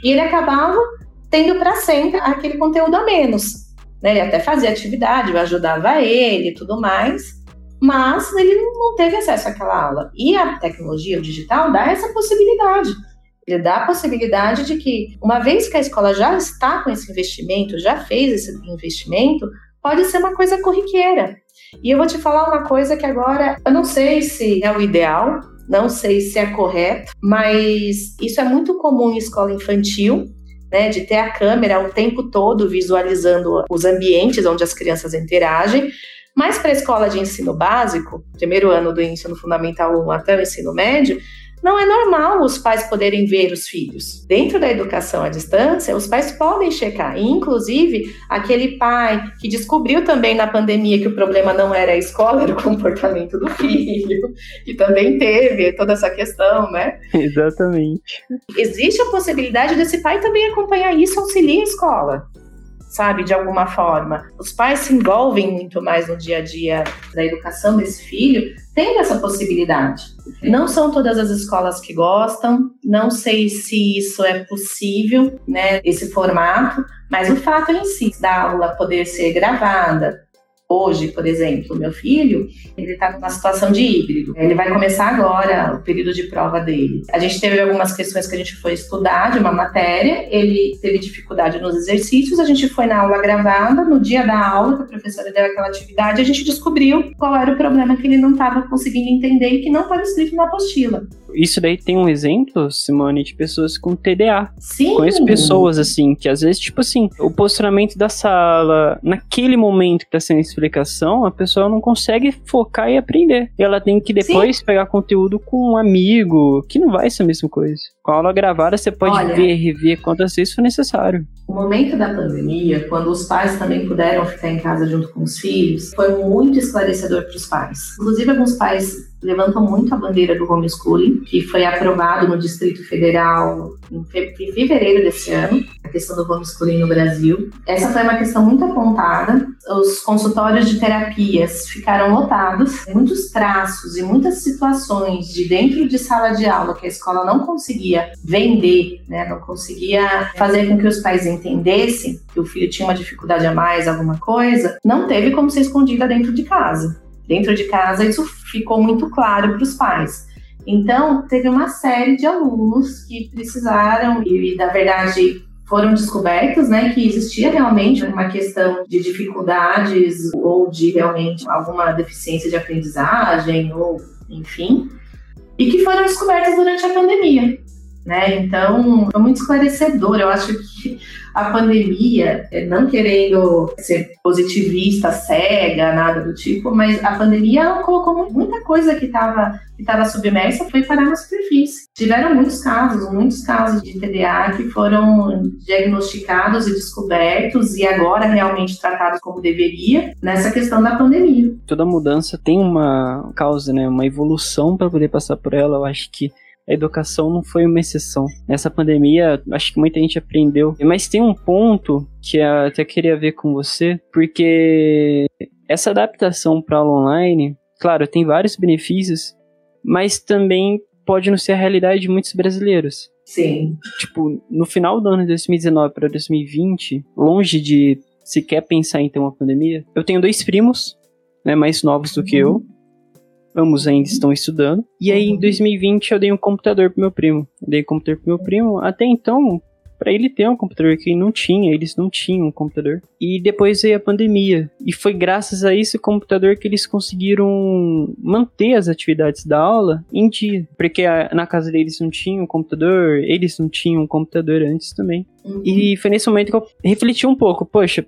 [SPEAKER 4] e ele acabava tendo para sempre aquele conteúdo a menos. Né? Ele até fazia atividade, eu ajudava ele e tudo mais, mas ele não teve acesso àquela aula. E a tecnologia, digital, dá essa possibilidade. Ele dá a possibilidade de que, uma vez que a escola já está com esse investimento, já fez esse investimento, pode ser uma coisa corriqueira. E eu vou te falar uma coisa que agora eu não sei se é o ideal, não sei se é correto, mas isso é muito comum em escola infantil, né, de ter a câmera o tempo todo visualizando os ambientes onde as crianças interagem. Mas para a escola de ensino básico, primeiro ano do ensino fundamental 1 até o ensino médio, não é normal os pais poderem ver os filhos. Dentro da educação à distância, os pais podem checar. E, inclusive, aquele pai que descobriu também na pandemia que o problema não era a escola, era o comportamento do filho, que também teve toda essa questão, né?
[SPEAKER 1] Exatamente.
[SPEAKER 4] Existe a possibilidade desse pai também acompanhar isso, auxiliar a escola sabe, de alguma forma. Os pais se envolvem muito mais no dia a dia da educação desse filho, tendo essa possibilidade. Não são todas as escolas que gostam, não sei se isso é possível, né, esse formato, mas o fato em si da aula poder ser gravada, Hoje, por exemplo, meu filho, ele está numa situação de híbrido. Ele vai começar agora o período de prova dele. A gente teve algumas questões que a gente foi estudar de uma matéria, ele teve dificuldade nos exercícios, a gente foi na aula gravada, no dia da aula, que a professora deu aquela atividade, a gente descobriu qual era o problema que ele não estava conseguindo entender e que não estava escrito na apostila.
[SPEAKER 1] Isso daí tem um exemplo, Simone, de pessoas com TDA.
[SPEAKER 4] Sim.
[SPEAKER 1] Conheço pessoas, assim, que às vezes, tipo assim, o posicionamento da sala, naquele momento que tá sendo explicação, a pessoa não consegue focar e aprender. E ela tem que depois Sim. pegar conteúdo com um amigo, que não vai ser a mesma coisa. Com a aula gravada, você pode Olha, ver, rever quantas vezes for necessário.
[SPEAKER 4] O momento da pandemia, quando os pais também puderam ficar em casa junto com os filhos, foi muito esclarecedor para os pais. Inclusive, alguns pais levantam muito a bandeira do homeschooling, que foi aprovado no Distrito Federal em fevereiro desse ano, a questão do homeschooling no Brasil. Essa foi uma questão muito apontada. Os consultórios de terapias ficaram lotados. Muitos traços e muitas situações de dentro de sala de aula que a escola não conseguia vender, né, não conseguia fazer com que os pais entendessem que o filho tinha uma dificuldade a mais, alguma coisa, não teve como ser escondida dentro de casa. Dentro de casa, isso ficou muito claro para os pais. Então, teve uma série de alunos que precisaram, e na verdade foram descobertos, né, que existia realmente uma questão de dificuldades ou de realmente alguma deficiência de aprendizagem, ou enfim, e que foram descobertas durante a pandemia. Né? Então, foi muito esclarecedor. Eu acho que a pandemia, é, não querendo ser positivista, cega, nada do tipo, mas a pandemia colocou muita coisa que estava que estava submersa foi parar na superfície. Tiveram muitos casos, muitos casos de TDA que foram diagnosticados e descobertos e agora realmente tratados como deveria nessa questão da pandemia.
[SPEAKER 1] Toda mudança tem uma causa, né, uma evolução para poder passar por ela. Eu acho que a educação não foi uma exceção. Nessa pandemia, acho que muita gente aprendeu. Mas tem um ponto que eu até queria ver com você, porque essa adaptação para aula online, claro, tem vários benefícios, mas também pode não ser a realidade de muitos brasileiros.
[SPEAKER 4] Sim.
[SPEAKER 1] Tipo, no final do ano de 2019 para 2020, longe de sequer pensar em ter uma pandemia, eu tenho dois primos, né, mais novos do que eu, ambos ainda estão estudando. E aí, em 2020, eu dei um computador pro meu primo. Eu dei um computador pro meu primo. Até então, para ele ter um computador que não tinha, eles não tinham um computador. E depois veio a pandemia. E foi graças a esse computador que eles conseguiram manter as atividades da aula em dia. Porque a, na casa deles não tinha um computador, eles não tinham um computador antes também. Uhum. E foi nesse momento que eu refleti um pouco, poxa,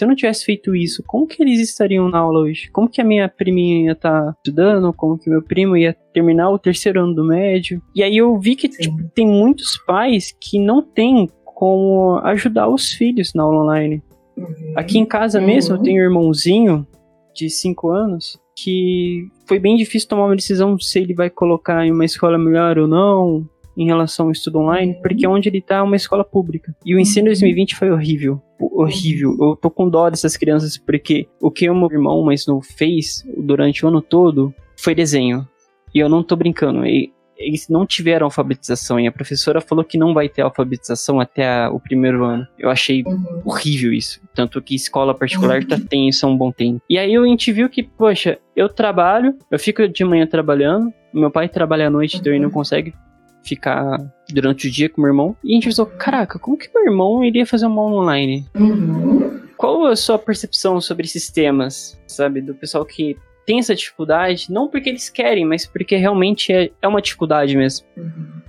[SPEAKER 1] se eu não tivesse feito isso, como que eles estariam na aula hoje? Como que a minha priminha ia estar tá estudando? Como que meu primo ia terminar o terceiro ano do médio? E aí eu vi que tipo, tem muitos pais que não têm como ajudar os filhos na aula online. Uhum. Aqui em casa uhum. mesmo eu tenho um irmãozinho de 5 anos que foi bem difícil tomar uma decisão se ele vai colocar em uma escola melhor ou não, em relação ao estudo online, porque onde ele tá é uma escola pública. E o ensino 2020 foi horrível. Horrível. Eu tô com dó dessas crianças, porque o que o meu irmão mais novo fez durante o ano todo foi desenho. E eu não tô brincando. E, eles não tiveram alfabetização e a professora falou que não vai ter alfabetização até a, o primeiro ano. Eu achei uhum. horrível isso. Tanto que escola particular tá, tem isso há um bom tempo. E aí a gente viu que, poxa, eu trabalho, eu fico de manhã trabalhando, meu pai trabalha à noite, uhum. então ele não consegue ficar durante o dia com meu irmão. E a gente pensou, caraca, como que meu irmão iria fazer uma aula online?
[SPEAKER 4] Uhum.
[SPEAKER 1] Qual a sua percepção sobre esses temas, sabe? Do pessoal que tem essa dificuldade, não porque eles querem, mas porque realmente é, é uma dificuldade mesmo.
[SPEAKER 4] Uhum.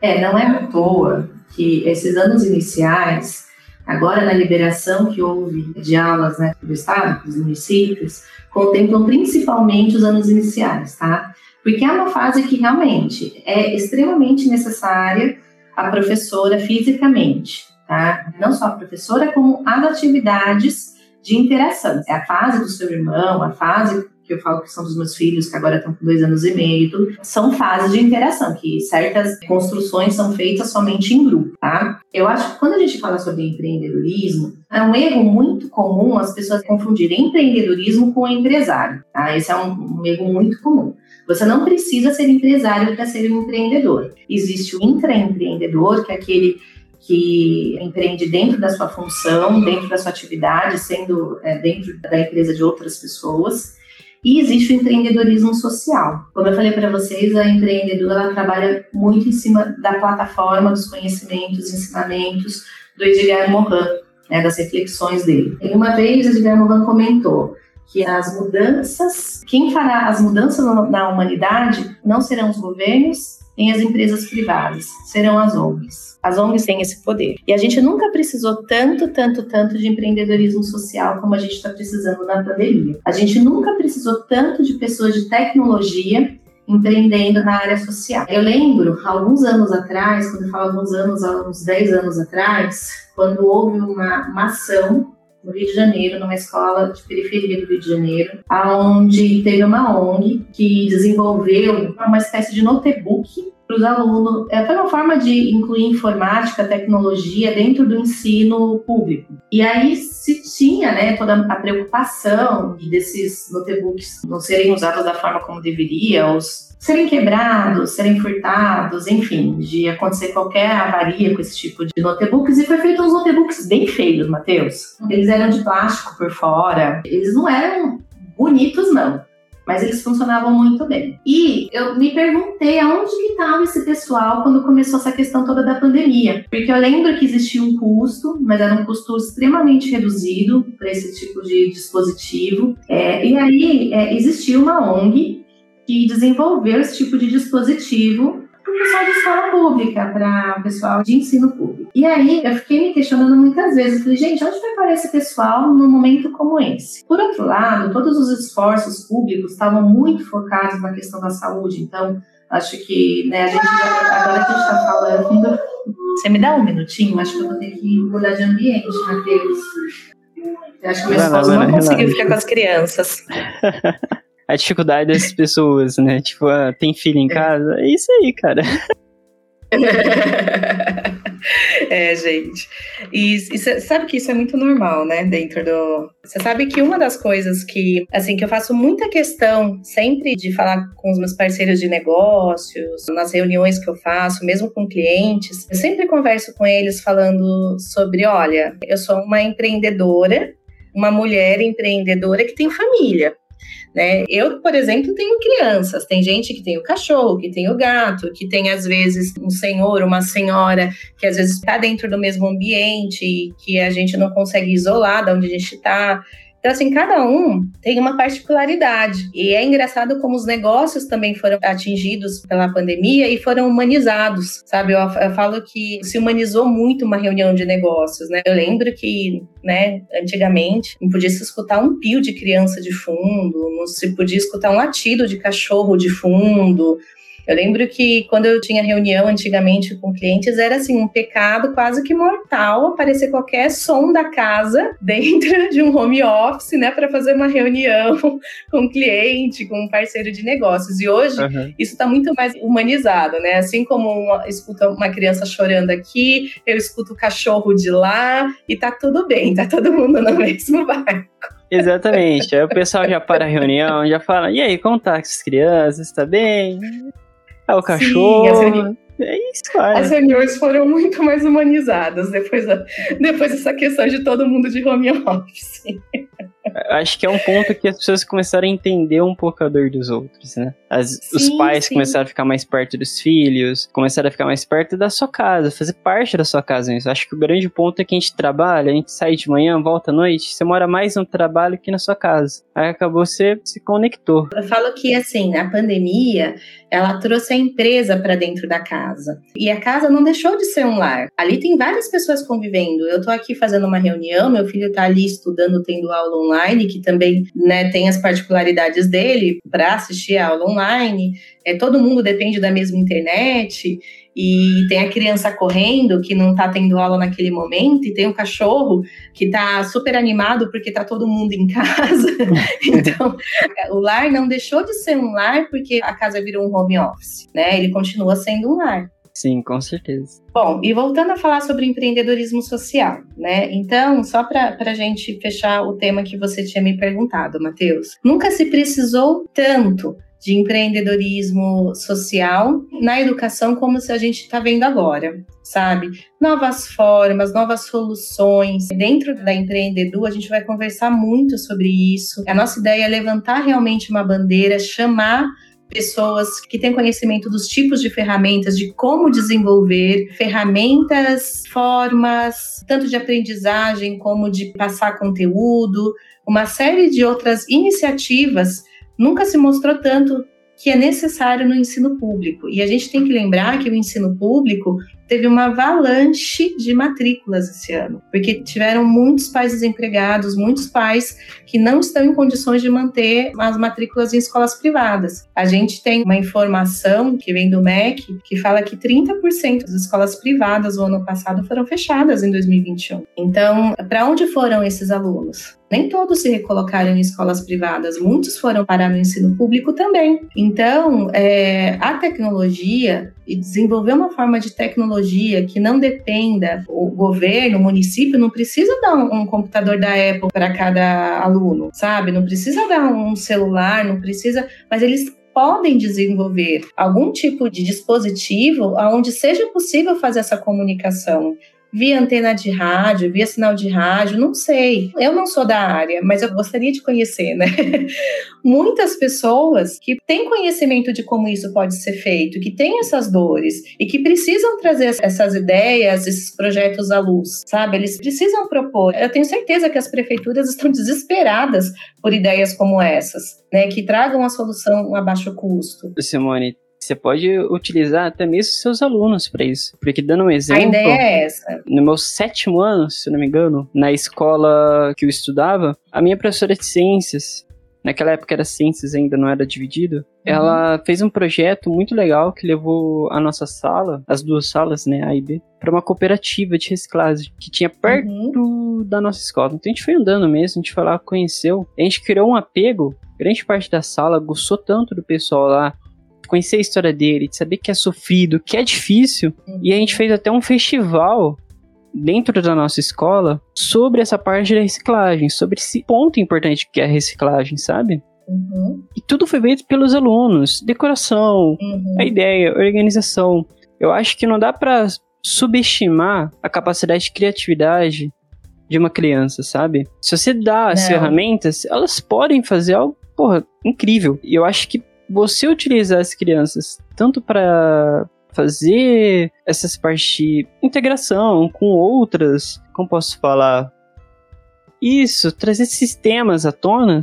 [SPEAKER 4] É, não é à toa que esses anos iniciais, agora na liberação que houve de aulas né, do Estado, dos municípios, contemplam principalmente os anos iniciais, tá? Porque é uma fase que realmente é extremamente necessária a professora fisicamente, tá? Não só a professora, como as atividades de interação. É a fase do seu irmão, a fase que eu falo que são dos meus filhos, que agora estão com dois anos e meio, são fases de interação, que certas construções são feitas somente em grupo, tá? Eu acho que quando a gente fala sobre empreendedorismo, é um erro muito comum as pessoas confundirem empreendedorismo com empresário, tá? Esse é um, um erro muito comum. Você não precisa ser empresário para ser um empreendedor. Existe o intraempreendedor, que é aquele que empreende dentro da sua função, dentro da sua atividade, sendo é, dentro da empresa de outras pessoas. E existe o empreendedorismo social. Como eu falei para vocês, a empreendedora ela trabalha muito em cima da plataforma dos conhecimentos, ensinamentos do Edgar Morin, né, das reflexões dele. E uma vez, Edgar Morin comentou que as mudanças, quem fará as mudanças na humanidade não serão os governos nem as empresas privadas, serão as ONGs. As ONGs têm esse poder. E a gente nunca precisou tanto, tanto, tanto de empreendedorismo social como a gente está precisando na pandemia. A gente nunca precisou tanto de pessoas de tecnologia empreendendo na área social. Eu lembro, alguns anos atrás, quando eu falo alguns anos, uns 10 anos atrás, quando houve uma, uma ação no Rio de Janeiro, numa escola de periferia do Rio de Janeiro, onde teve uma ONG que desenvolveu uma espécie de notebook para os alunos. É, foi uma forma de incluir informática, tecnologia dentro do ensino público. E aí se tinha né, toda a preocupação desses notebooks não serem usados da forma como deveria, os serem quebrados, serem furtados, enfim, de acontecer qualquer avaria com esse tipo de notebooks. E foi feito uns notebooks bem feios, Matheus. Eles eram de plástico por fora, eles não eram bonitos, não. Mas eles funcionavam muito bem. E eu me perguntei aonde que estava esse pessoal quando começou essa questão toda da pandemia. Porque eu lembro que existia um custo, mas era um custo extremamente reduzido para esse tipo de dispositivo. É, e aí é, existia uma ONG que desenvolveu esse tipo de dispositivo para o pessoal de escola pública, para o pessoal de ensino público. E aí eu fiquei me questionando muitas vezes, falei, gente, onde vai parar esse pessoal num momento como esse? Por outro lado, todos os esforços públicos estavam muito focados na questão da saúde, então acho que né, a gente agora que a gente está falando. Você me dá um minutinho? Acho que eu vou ter que mudar de ambiente, Matheus. Eu acho que meu esposo não, não conseguiu ficar com as crianças.
[SPEAKER 1] a dificuldade dessas pessoas, né? Tipo, ah, tem filho em é. casa? É isso aí, cara.
[SPEAKER 4] é, gente. E, e sabe que isso é muito normal, né? Dentro do. Você sabe que uma das coisas que, assim, que eu faço muita questão sempre de falar com os meus parceiros de negócios, nas reuniões que eu faço, mesmo com clientes, eu sempre converso com eles falando sobre: olha, eu sou uma empreendedora, uma mulher empreendedora que tem família. Né? Eu, por exemplo, tenho crianças, tem gente que tem o cachorro, que tem o gato, que tem às vezes um senhor, uma senhora que às vezes está dentro do mesmo ambiente, que a gente não consegue isolar da onde a gente está. Então, assim, cada um tem uma particularidade. E é engraçado como os negócios também foram atingidos pela pandemia e foram humanizados, sabe? Eu, eu falo que se humanizou muito uma reunião de negócios, né? Eu lembro que, né, antigamente, não podia se escutar um pio de criança de fundo, não se podia escutar um latido de cachorro de fundo. Eu lembro que quando eu tinha reunião antigamente com clientes, era assim, um pecado quase que mortal aparecer qualquer som da casa dentro de um home office, né, para fazer uma reunião com um cliente, com um parceiro de negócios. E hoje uhum. isso está muito mais humanizado, né? Assim como uma, escuta uma criança chorando aqui, eu escuto o cachorro de lá e tá tudo bem, tá todo mundo no mesmo barco.
[SPEAKER 1] Exatamente. Aí o pessoal já para a reunião, já fala: e aí, como tá com as crianças? Tá bem? É o cachorro. Sim, é isso, cara.
[SPEAKER 4] As reuniões foram muito mais humanizadas depois, da, depois dessa questão de todo mundo de home office.
[SPEAKER 1] Acho que é um ponto que as pessoas começaram a entender um pouco a dor dos outros, né? As, sim, os pais sim. começaram a ficar mais perto dos filhos, começaram a ficar mais perto da sua casa, fazer parte da sua casa. Isso. Acho que o grande ponto é que a gente trabalha, a gente sai de manhã, volta à noite, você mora mais no trabalho que na sua casa. Aí acabou você se conectou.
[SPEAKER 4] Eu falo que assim, a pandemia, ela trouxe a empresa para dentro da casa. E a casa não deixou de ser um lar. Ali tem várias pessoas convivendo. Eu tô aqui fazendo uma reunião, meu filho tá ali estudando, tendo aula online, que também né, tem as particularidades dele para assistir a aula online. É, todo mundo depende da mesma internet e tem a criança correndo que não está tendo aula naquele momento e tem o cachorro que está super animado porque está todo mundo em casa. então, o lar não deixou de ser um lar porque a casa virou um home office, né? Ele continua sendo um lar.
[SPEAKER 1] Sim, com certeza.
[SPEAKER 4] Bom, e voltando a falar sobre empreendedorismo social, né? Então, só para a gente fechar o tema que você tinha me perguntado, Matheus, nunca se precisou tanto de empreendedorismo social na educação como se a gente está vendo agora, sabe? Novas formas, novas soluções. Dentro da Empreendedu, a gente vai conversar muito sobre isso. A nossa ideia é levantar realmente uma bandeira, chamar pessoas que têm conhecimento dos tipos de ferramentas, de como desenvolver ferramentas, formas, tanto de aprendizagem como de passar conteúdo, uma série de outras iniciativas. Nunca se mostrou tanto que é necessário no ensino público. E a gente tem que lembrar que o ensino público teve uma avalanche de matrículas esse ano, porque tiveram muitos pais desempregados, muitos pais que não estão em condições de manter as matrículas em escolas privadas. A gente tem uma informação que vem do MEC que fala que 30% das escolas privadas no ano passado foram fechadas em 2021. Então, para onde foram esses alunos? Nem todos se recolocaram em escolas privadas, muitos foram parar no ensino público também. Então, é, a tecnologia e desenvolver uma forma de tecnologia que não dependa, o governo, o município não precisa dar um, um computador da Apple para cada aluno, sabe? Não precisa dar um celular, não precisa, mas eles podem desenvolver algum tipo de dispositivo onde seja possível fazer essa comunicação via antena de rádio, via sinal de rádio, não sei. Eu não sou da área, mas eu gostaria de conhecer, né? Muitas pessoas que têm conhecimento de como isso pode ser feito, que têm essas dores e que precisam trazer essas ideias, esses projetos à luz, sabe? Eles precisam propor. Eu tenho certeza que as prefeituras estão desesperadas por ideias como essas, né? Que tragam a solução a baixo custo.
[SPEAKER 1] Simone, você pode utilizar até mesmo seus alunos para isso. Porque dando um exemplo.
[SPEAKER 4] A ideia é essa.
[SPEAKER 1] No meu sétimo ano, se não me engano, na escola que eu estudava, a minha professora de ciências, naquela época era ciências ainda não era dividido, uhum. ela fez um projeto muito legal que levou a nossa sala, as duas salas, né, A e B, para uma cooperativa de reciclagem que tinha perto uhum. da nossa escola. Então a gente foi andando mesmo, a gente foi lá, conheceu, a gente criou um apego. Grande parte da sala gostou tanto do pessoal lá conhecer a história dele, de saber que é sofrido, que é difícil. Uhum. E a gente fez até um festival dentro da nossa escola sobre essa parte da reciclagem, sobre esse ponto importante que é a reciclagem, sabe? Uhum. E tudo foi feito pelos alunos, decoração, uhum. a ideia, organização. Eu acho que não dá para subestimar a capacidade de criatividade de uma criança, sabe? Se você dá as não. ferramentas, elas podem fazer algo, porra, incrível. E eu acho que você utilizar as crianças tanto para fazer essas partes de integração com outras, como posso falar? Isso, trazer sistemas à tona,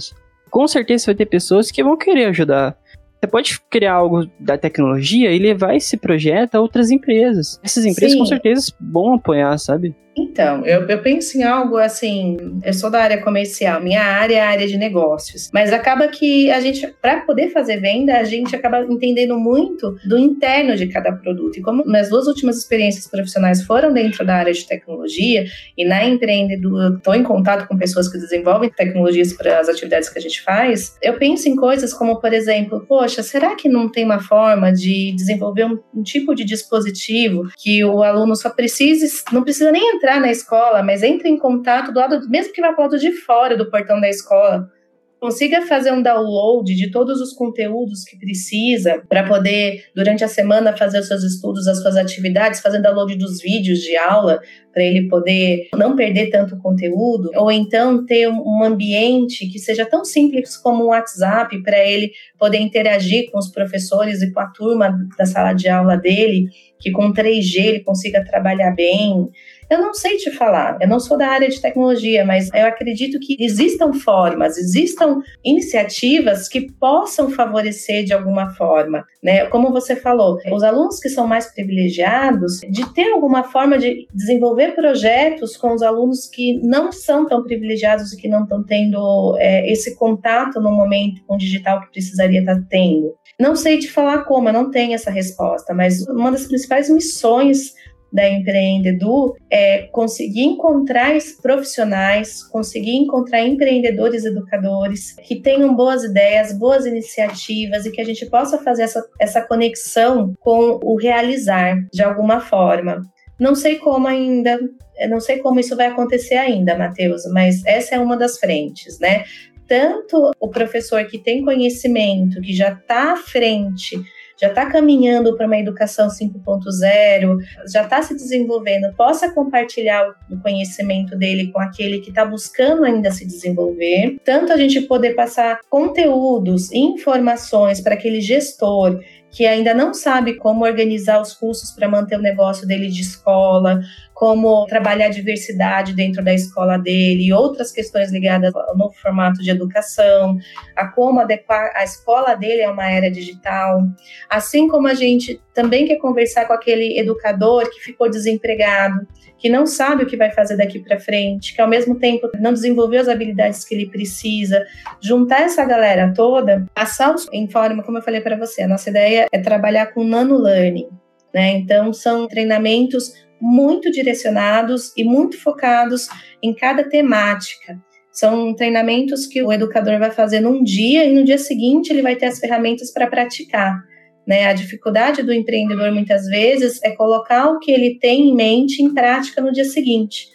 [SPEAKER 1] com certeza vai ter pessoas que vão querer ajudar. Você pode criar algo da tecnologia e levar esse projeto a outras empresas. Essas empresas Sim. com certeza vão apoiar, sabe?
[SPEAKER 4] Então, eu, eu penso em algo assim, eu sou da área comercial, minha área é a área de negócios, mas acaba que a gente, para poder fazer venda, a gente acaba entendendo muito do interno de cada produto. E como minhas duas últimas experiências profissionais foram dentro da área de tecnologia e na empreendedora estou em contato com pessoas que desenvolvem tecnologias para as atividades que a gente faz, eu penso em coisas como, por exemplo, poxa, será que não tem uma forma de desenvolver um, um tipo de dispositivo que o aluno só precise, não precisa nem entrar entrar na escola, mas entre em contato do lado, mesmo que vá para o lado de fora do portão da escola, consiga fazer um download de todos os conteúdos que precisa para poder, durante a semana, fazer os seus estudos, as suas atividades, fazer download dos vídeos de aula, para ele poder não perder tanto conteúdo, ou então ter um ambiente que seja tão simples como um WhatsApp para ele poder interagir com os professores e com a turma da sala de aula dele, que com 3G ele consiga trabalhar bem. Eu não sei te falar, eu não sou da área de tecnologia, mas eu acredito que existam formas, existam iniciativas que possam favorecer de alguma forma, né? Como você falou, os alunos que são mais privilegiados, de ter alguma forma de desenvolver projetos com os alunos que não são tão privilegiados e que não estão tendo é, esse contato no momento com o digital que precisaria estar tendo. Não sei te falar como, eu não tenho essa resposta, mas uma das principais missões da Empreendedu é conseguir encontrar profissionais, conseguir encontrar empreendedores educadores que tenham boas ideias, boas iniciativas e que a gente possa fazer essa, essa conexão com o realizar de alguma forma. Não sei como ainda, não sei como isso vai acontecer ainda, Matheus, mas essa é uma das frentes, né? Tanto o professor que tem conhecimento, que já está à frente já está caminhando para uma educação 5.0, já está se desenvolvendo, possa compartilhar o conhecimento dele com aquele que está buscando ainda se desenvolver. Tanto a gente poder passar conteúdos, informações para aquele gestor que ainda não sabe como organizar os cursos para manter o negócio dele de escola, como trabalhar a diversidade dentro da escola dele, outras questões ligadas ao novo formato de educação, a como adequar a escola dele a uma era digital, assim como a gente também quer conversar com aquele educador que ficou desempregado, que não sabe o que vai fazer daqui para frente, que ao mesmo tempo não desenvolveu as habilidades que ele precisa, juntar essa galera toda, passar em forma, como eu falei para você, a nossa ideia é trabalhar com nano learning, né? Então são treinamentos muito direcionados e muito focados em cada temática. São treinamentos que o educador vai fazer num dia e no dia seguinte ele vai ter as ferramentas para praticar. Né? A dificuldade do empreendedor muitas vezes é colocar o que ele tem em mente em prática no dia seguinte.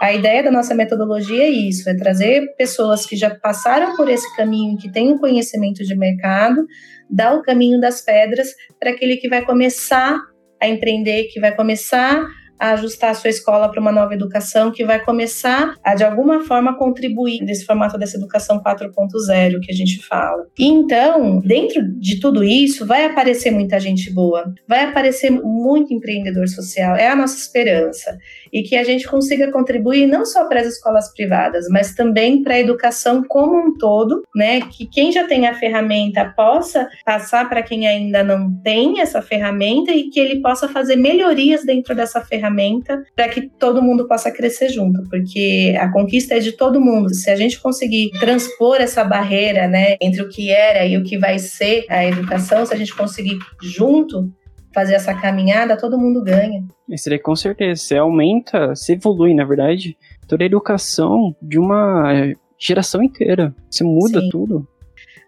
[SPEAKER 4] A ideia da nossa metodologia é isso: é trazer pessoas que já passaram por esse caminho, que têm um conhecimento de mercado, dar o caminho das pedras para aquele que vai começar a empreender, que vai começar a ajustar a sua escola para uma nova educação que vai começar a, de alguma forma, contribuir nesse formato dessa educação 4.0 que a gente fala. Então, dentro de tudo isso, vai aparecer muita gente boa, vai aparecer muito empreendedor social, é a nossa esperança. E que a gente consiga contribuir não só para as escolas privadas, mas também para a educação como um todo, né? Que quem já tem a ferramenta possa passar para quem ainda não tem essa ferramenta e que ele possa fazer melhorias dentro dessa ferramenta para que todo mundo possa crescer junto, porque a conquista é de todo mundo. Se a gente conseguir transpor essa barreira, né, entre o que era e o que vai ser a educação, se a gente conseguir junto fazer essa caminhada, todo mundo ganha.
[SPEAKER 1] Isso daí com certeza, você aumenta, você evolui, na verdade, toda a educação de uma geração inteira. Você muda Sim. tudo.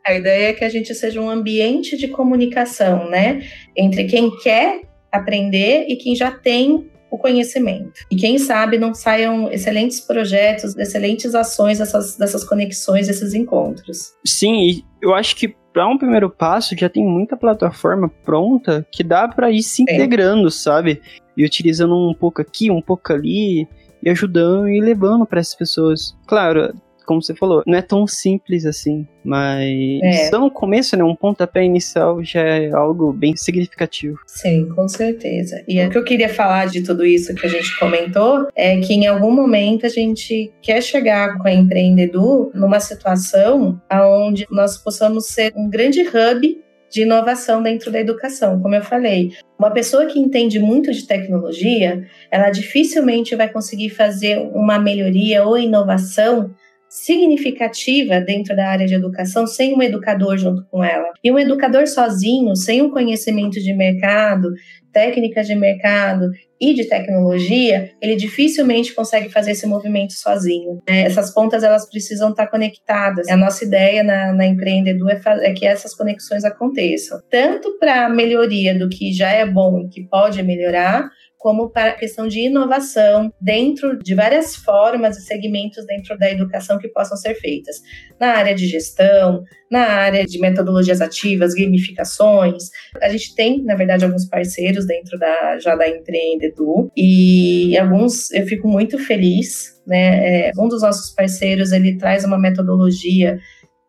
[SPEAKER 4] A ideia é que a gente seja um ambiente de comunicação, né? Entre quem quer aprender e quem já tem o conhecimento. E quem sabe não saiam excelentes projetos, excelentes ações dessas, dessas conexões, desses encontros.
[SPEAKER 1] Sim, e eu acho que para um primeiro passo já tem muita plataforma pronta que dá para ir se integrando, sabe? E utilizando um pouco aqui, um pouco ali, e ajudando e levando para essas pessoas. Claro, como você falou, não é tão simples assim, mas é. no começo, né, um pontapé inicial já é algo bem significativo.
[SPEAKER 4] Sim, com certeza. E o que eu queria falar de tudo isso que a gente comentou é que em algum momento a gente quer chegar com a Empreendedor numa situação onde nós possamos ser um grande hub de inovação dentro da educação. Como eu falei, uma pessoa que entende muito de tecnologia, ela dificilmente vai conseguir fazer uma melhoria ou inovação significativa dentro da área de educação sem um educador junto com ela. E um educador sozinho, sem um conhecimento de mercado, técnicas de mercado e de tecnologia, ele dificilmente consegue fazer esse movimento sozinho. Né? Essas pontas elas precisam estar conectadas. A nossa ideia na, na é, é que essas conexões aconteçam, tanto para a melhoria do que já é bom e que pode melhorar, como para a questão de inovação dentro de várias formas e segmentos dentro da educação que possam ser feitas. Na área de gestão, na área de metodologias ativas, gamificações. A gente tem, na verdade, alguns parceiros dentro da já da Empreendedu e alguns eu fico muito feliz, né? É, um dos nossos parceiros ele traz uma metodologia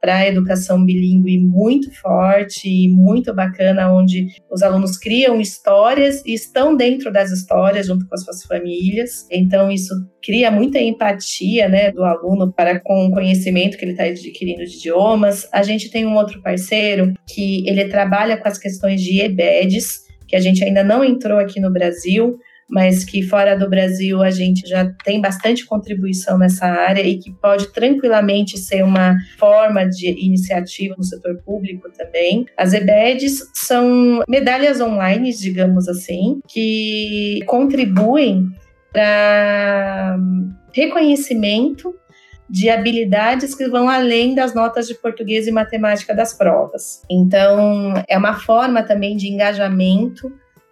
[SPEAKER 4] para a educação bilíngue muito forte e muito bacana, onde os alunos criam histórias e estão dentro das histórias junto com as suas famílias. Então, isso cria muita empatia né, do aluno para com o conhecimento que ele está adquirindo de idiomas. A gente tem um outro parceiro que ele trabalha com as questões de EBEDs, que a gente ainda não entrou aqui no Brasil, mas que fora do Brasil a gente já tem bastante contribuição nessa área e que pode tranquilamente ser uma forma de iniciativa no setor público também. As EBEDs são medalhas online, digamos assim, que contribuem para reconhecimento de habilidades que vão além das notas de português e matemática das provas. Então, é uma forma também de engajamento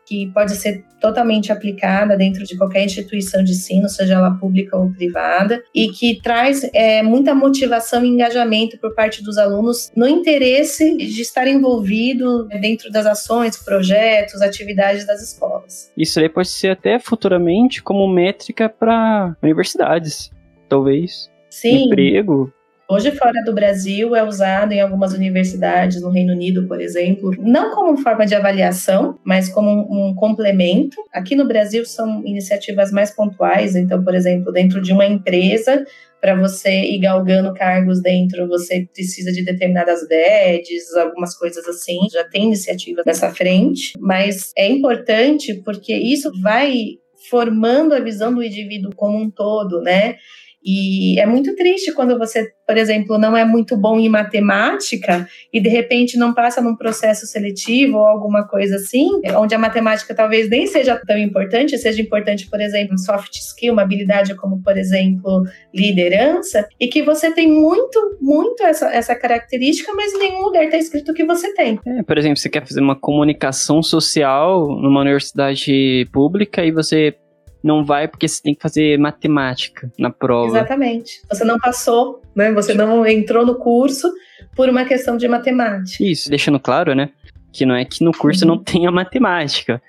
[SPEAKER 4] que pode ser totalmente aplicada dentro de qualquer instituição de ensino, seja ela pública ou privada, e que traz é, muita motivação e engajamento por parte dos alunos no interesse de estar envolvido dentro das ações, projetos, atividades das escolas.
[SPEAKER 1] Isso aí pode ser até futuramente como métrica para universidades, talvez.
[SPEAKER 4] Sim.
[SPEAKER 1] Emprego,
[SPEAKER 4] Hoje, fora do Brasil, é usado em algumas universidades, no Reino Unido, por exemplo, não como forma de avaliação, mas como um, complemento. Aqui no Brasil, são iniciativas mais pontuais. Então, por exemplo, dentro de uma empresa, para você ir galgando cargos dentro, você precisa de determinadas badges, algumas coisas assim. Já tem iniciativas nessa frente, mas é importante porque isso vai formando a visão do indivíduo como um todo, né? E é muito triste quando você, por exemplo, não é muito bom em matemática e de repente não passa num processo seletivo ou alguma coisa assim, onde a matemática talvez nem seja tão importante, seja importante, por exemplo, um soft skill, uma habilidade como, por exemplo, liderança, e que você tem muito, muito essa, essa característica, mas em nenhum lugar está escrito que você tem.
[SPEAKER 1] É, por exemplo, você quer fazer uma comunicação social numa universidade pública e você não vai porque você tem que fazer matemática na prova.
[SPEAKER 4] Exatamente. Você não passou, né? Você não entrou no curso por uma questão de matemática.
[SPEAKER 1] Isso, deixando claro, né? Que não é que no curso uhum. não tenha matemática.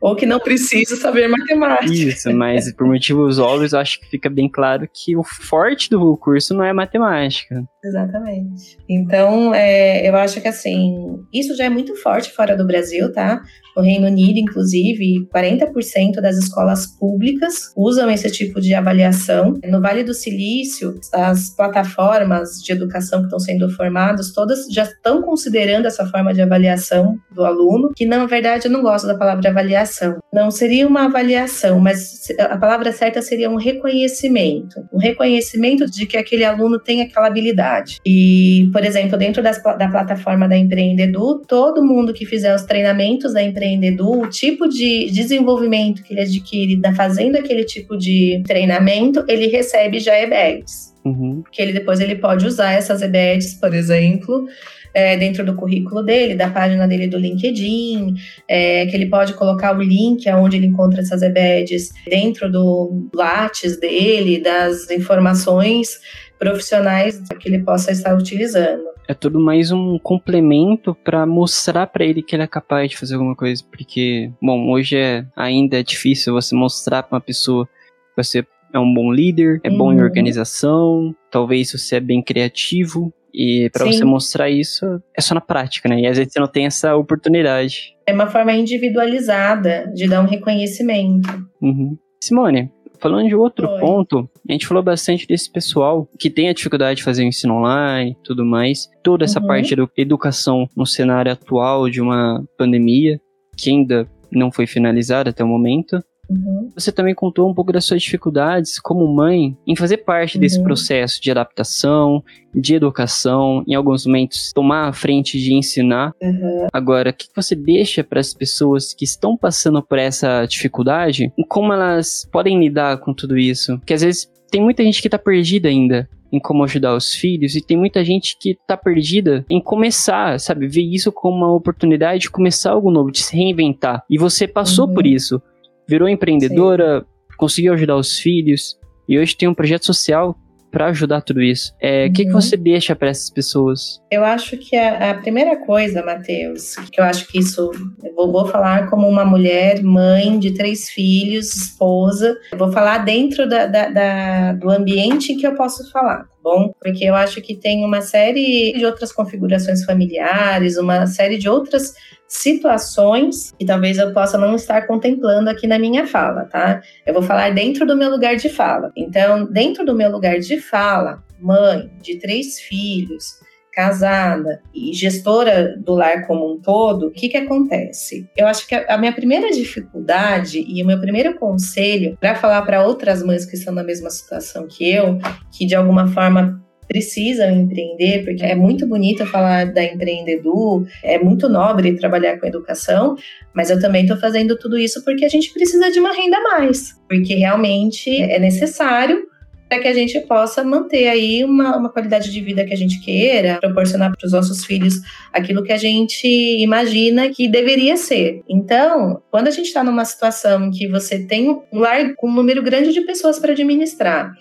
[SPEAKER 4] Ou que não precisa saber matemática.
[SPEAKER 1] Isso, mas por motivos óbvios, eu acho que fica bem claro que o forte do curso não é matemática.
[SPEAKER 4] Exatamente. Então, é, eu acho que assim, isso já é muito forte fora do Brasil, tá? No Reino Unido, inclusive, 40% das escolas públicas usam esse tipo de avaliação. No Vale do Silício, as plataformas de educação que estão sendo formadas, todas já estão considerando essa forma de avaliação do aluno, que na verdade eu não gosto da palavra avaliação. Não seria uma avaliação, mas a palavra certa seria um reconhecimento. Um reconhecimento de que aquele aluno tem aquela habilidade. E, por exemplo, dentro das, da plataforma da Empreendedu, todo mundo que fizer os treinamentos da Empreendedu empreendedor, o tipo de desenvolvimento que ele adquire fazendo aquele tipo de treinamento, ele recebe já EBEDs. Uhum. Que ele depois ele pode usar essas EBEDs, por exemplo, é, dentro do currículo dele, da página dele do LinkedIn, é, que ele pode colocar o link aonde ele encontra essas EBEDs dentro do Lattes dele, das informações profissionais que ele possa estar utilizando
[SPEAKER 1] é tudo mais um complemento para mostrar para ele que ele é capaz de fazer alguma coisa, porque, bom, hoje é ainda é difícil você mostrar para uma pessoa que você é um bom líder, é uhum. bom em uhum. organização, talvez você é bem criativo, e para você mostrar isso é só na prática, né? E às vezes você não tem essa oportunidade.
[SPEAKER 4] É uma forma individualizada de dar um reconhecimento.
[SPEAKER 1] Uhum. Simone, Falando de outro Oi. ponto, a gente falou bastante desse pessoal que tem a dificuldade de fazer o ensino online e tudo mais. Toda essa uhum. parte da educação no cenário atual de uma pandemia, que ainda não foi finalizada até o momento. Uhum. Você também contou um pouco das suas dificuldades como mãe em fazer parte uhum. desse processo de adaptação, de educação, em alguns momentos tomar a frente de ensinar. Uhum. Agora, o que você deixa para as pessoas que estão passando por essa dificuldade e como elas podem lidar com tudo isso? Porque às vezes tem muita gente que está perdida ainda em como ajudar os filhos e tem muita gente que tá perdida em começar, sabe, ver isso como uma oportunidade de começar algo novo, de se reinventar. E você passou uhum. por isso virou empreendedora, Sim. conseguiu ajudar os filhos e hoje tem um projeto social para ajudar tudo isso. O é, uhum. que, que uhum. você deixa para essas pessoas?
[SPEAKER 4] Eu acho que a, a primeira coisa, Matheus, que eu acho que isso, eu vou, vou, falar como uma mulher, mãe de três filhos, esposa, eu vou falar dentro da, da, da, do ambiente que eu posso falar, bom? Porque eu acho que tem uma série de outras configurações familiares, uma série de outras situações que talvez eu possa não estar contemplando aqui na minha fala, tá? Eu vou falar dentro do meu lugar de fala. Então, dentro do meu lugar de fala, mãe de três filhos, casada e gestora do lar como um todo, o que que acontece? Eu acho que a minha primeira dificuldade e o meu primeiro conselho para falar para outras mães que estão na mesma situação que eu, que de alguma forma precisam empreender, porque é muito bonito falar da empreendedor, é muito nobre trabalhar com educação, mas eu também estou fazendo tudo isso porque a gente precisa de uma renda a mais, porque realmente é necessário para que a gente possa manter aí uma, uma qualidade de vida que a gente queira, proporcionar para os nossos filhos aquilo que a gente imagina que deveria ser. Então, quando a gente está numa situação em que você tem um lar com um número grande de pessoas para administrar,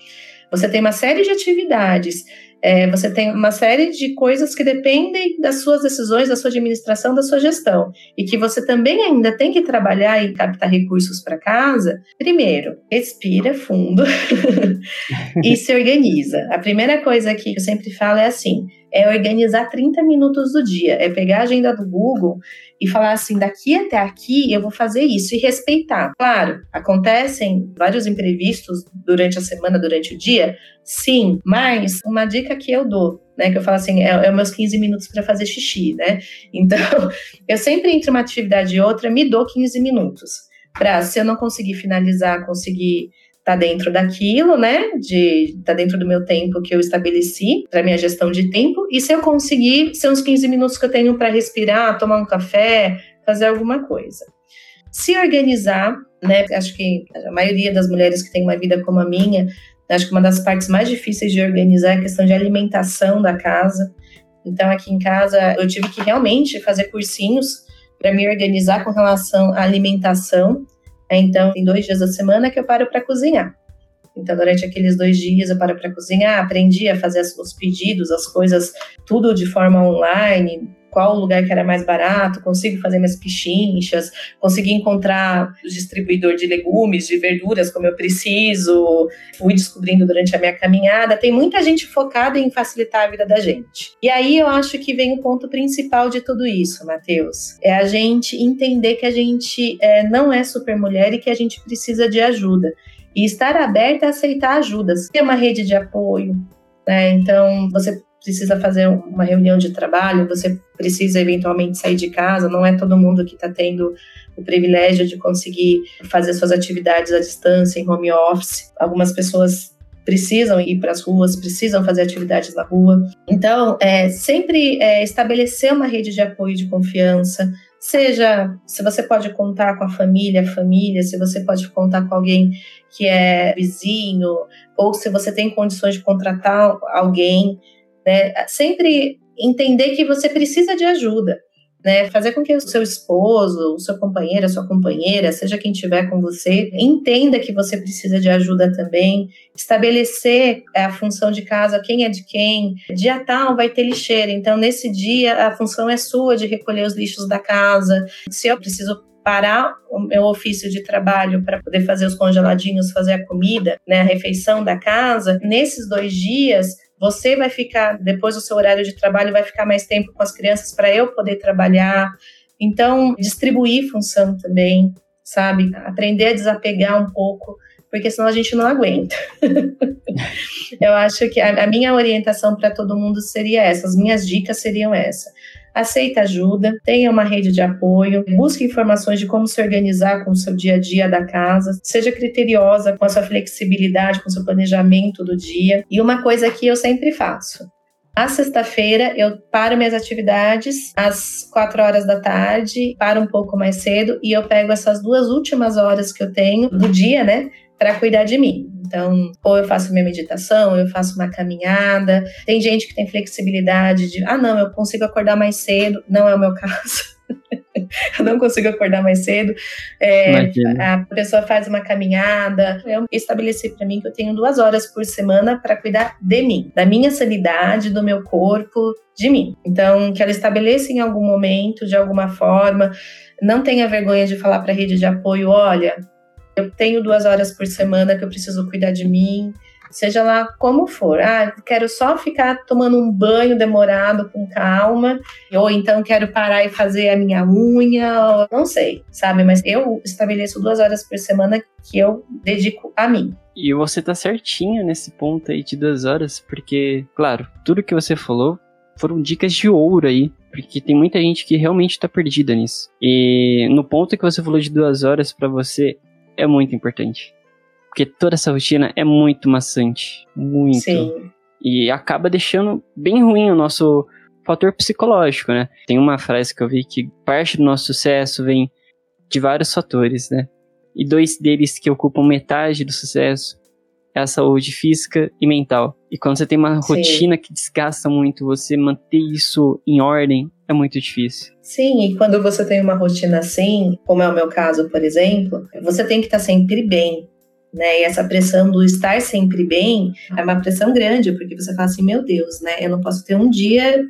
[SPEAKER 4] você tem uma série de atividades é, você tem uma série de coisas que dependem das suas decisões, da sua administração, da sua gestão, e que você também ainda tem que trabalhar e captar recursos para casa. Primeiro, respira fundo e se organiza. A primeira coisa que eu sempre falo é assim: é organizar 30 minutos do dia, é pegar a agenda do Google e falar assim, daqui até aqui eu vou fazer isso e respeitar. Claro, acontecem vários imprevistos durante a semana, durante o dia, sim, mas uma dica que eu dou, né, que eu falo assim, é, é meus 15 minutos para fazer xixi, né? Então, eu sempre entre uma atividade e outra me dou 15 minutos. Para se eu não conseguir finalizar, conseguir tá dentro daquilo, né? De tá dentro do meu tempo que eu estabeleci para minha gestão de tempo. E se eu conseguir, ser uns 15 minutos que eu tenho para respirar, tomar um café, fazer alguma coisa. Se organizar, né? Acho que a maioria das mulheres que tem uma vida como a minha, acho que uma das partes mais difíceis de organizar é a questão de alimentação da casa. Então, aqui em casa, eu tive que realmente fazer cursinhos para me organizar com relação à alimentação então, tem dois dias da semana que eu paro para cozinhar. Então, durante aqueles dois dias eu paro para cozinhar, aprendi a fazer os pedidos, as coisas, tudo de forma online, qual o lugar que era mais barato, consigo fazer minhas pichinchas, consegui encontrar o distribuidor de legumes, de verduras como eu preciso, fui descobrindo durante a minha caminhada. Tem muita gente focada em facilitar a vida da gente. E aí eu acho que vem o ponto principal de tudo isso, Matheus. É a gente entender que a gente é, não é super mulher e que a gente precisa de ajuda. E estar aberta a aceitar ajudas. Ter uma rede de apoio, né? Então, você precisa fazer uma reunião de trabalho, você precisa eventualmente sair de casa, não é todo mundo que está tendo o privilégio de conseguir fazer suas atividades à distância, em home office. Algumas pessoas precisam ir para as ruas, precisam fazer atividades na rua. Então, é, sempre é, estabelecer uma rede de apoio de confiança, seja se você pode contar com a família, família, se você pode contar com alguém que é vizinho, ou se você tem condições de contratar alguém né? Sempre entender que você precisa de ajuda. Né, fazer com que o seu esposo, o seu companheiro, a sua companheira, seja quem estiver com você, entenda que você precisa de ajuda também, estabelecer a função de casa, quem é de quem. Dia tal vai ter lixeira, então nesse dia a função é sua de recolher os lixos da casa. Se eu preciso parar o meu ofício de trabalho para poder fazer os congeladinhos, fazer a comida, né, a refeição da casa, nesses dois dias você vai ficar, depois do seu horário de trabalho, vai ficar mais tempo com as crianças para eu poder trabalhar. Então, distribuir função também, sabe? Aprender a desapegar um pouco, porque senão a gente não aguenta. eu acho que a, a minha orientação para todo mundo seria essa, as minhas dicas seriam essa aceita ajuda, tenha uma rede de apoio, busque informações de como se organizar com o seu dia a dia da casa, seja criteriosa com a sua flexibilidade, com o seu planejamento do dia. E uma coisa que eu sempre faço, a sexta-feira eu paro minhas atividades às quatro horas da tarde, paro um pouco mais cedo e eu pego essas duas últimas horas que eu tenho do dia, né, para cuidar de mim. Então, ou eu faço minha meditação, ou eu faço uma caminhada. Tem gente que tem flexibilidade de, ah, não, eu consigo acordar mais cedo. Não é o meu caso. eu não consigo acordar mais cedo. É, a pessoa faz uma caminhada. Eu estabeleci para mim que eu tenho duas horas por semana para cuidar de mim, da minha sanidade, do meu corpo, de mim. Então, que ela estabeleça em algum momento, de alguma forma. Não tenha vergonha de falar para a rede de apoio: olha, eu tenho duas horas por semana que eu preciso cuidar de mim, seja lá como for. Ah, quero só ficar tomando um banho demorado com calma, ou então quero parar e fazer a minha unha, não sei, sabe? Mas eu estabeleço duas horas por semana que eu dedico a mim.
[SPEAKER 1] E você tá certinho nesse ponto aí de duas horas, porque, claro, tudo que você falou foram dicas de ouro aí, porque tem muita gente que realmente tá perdida nisso. E no ponto que você falou de duas horas para você, é muito importante. Porque toda essa rotina é muito maçante. Muito. Sim. E acaba deixando bem ruim o nosso fator psicológico, né? Tem uma frase que eu vi que parte do nosso sucesso vem de vários fatores, né? E dois deles que ocupam metade do sucesso é a saúde física e mental. E quando você tem uma Sim. rotina que desgasta muito, você manter isso em ordem é muito difícil.
[SPEAKER 4] Sim, e quando você tem uma rotina assim, como é o meu caso, por exemplo, você tem que estar sempre bem. né? E essa pressão do estar sempre bem é uma pressão grande, porque você fala assim, meu Deus, né? Eu não posso ter um dia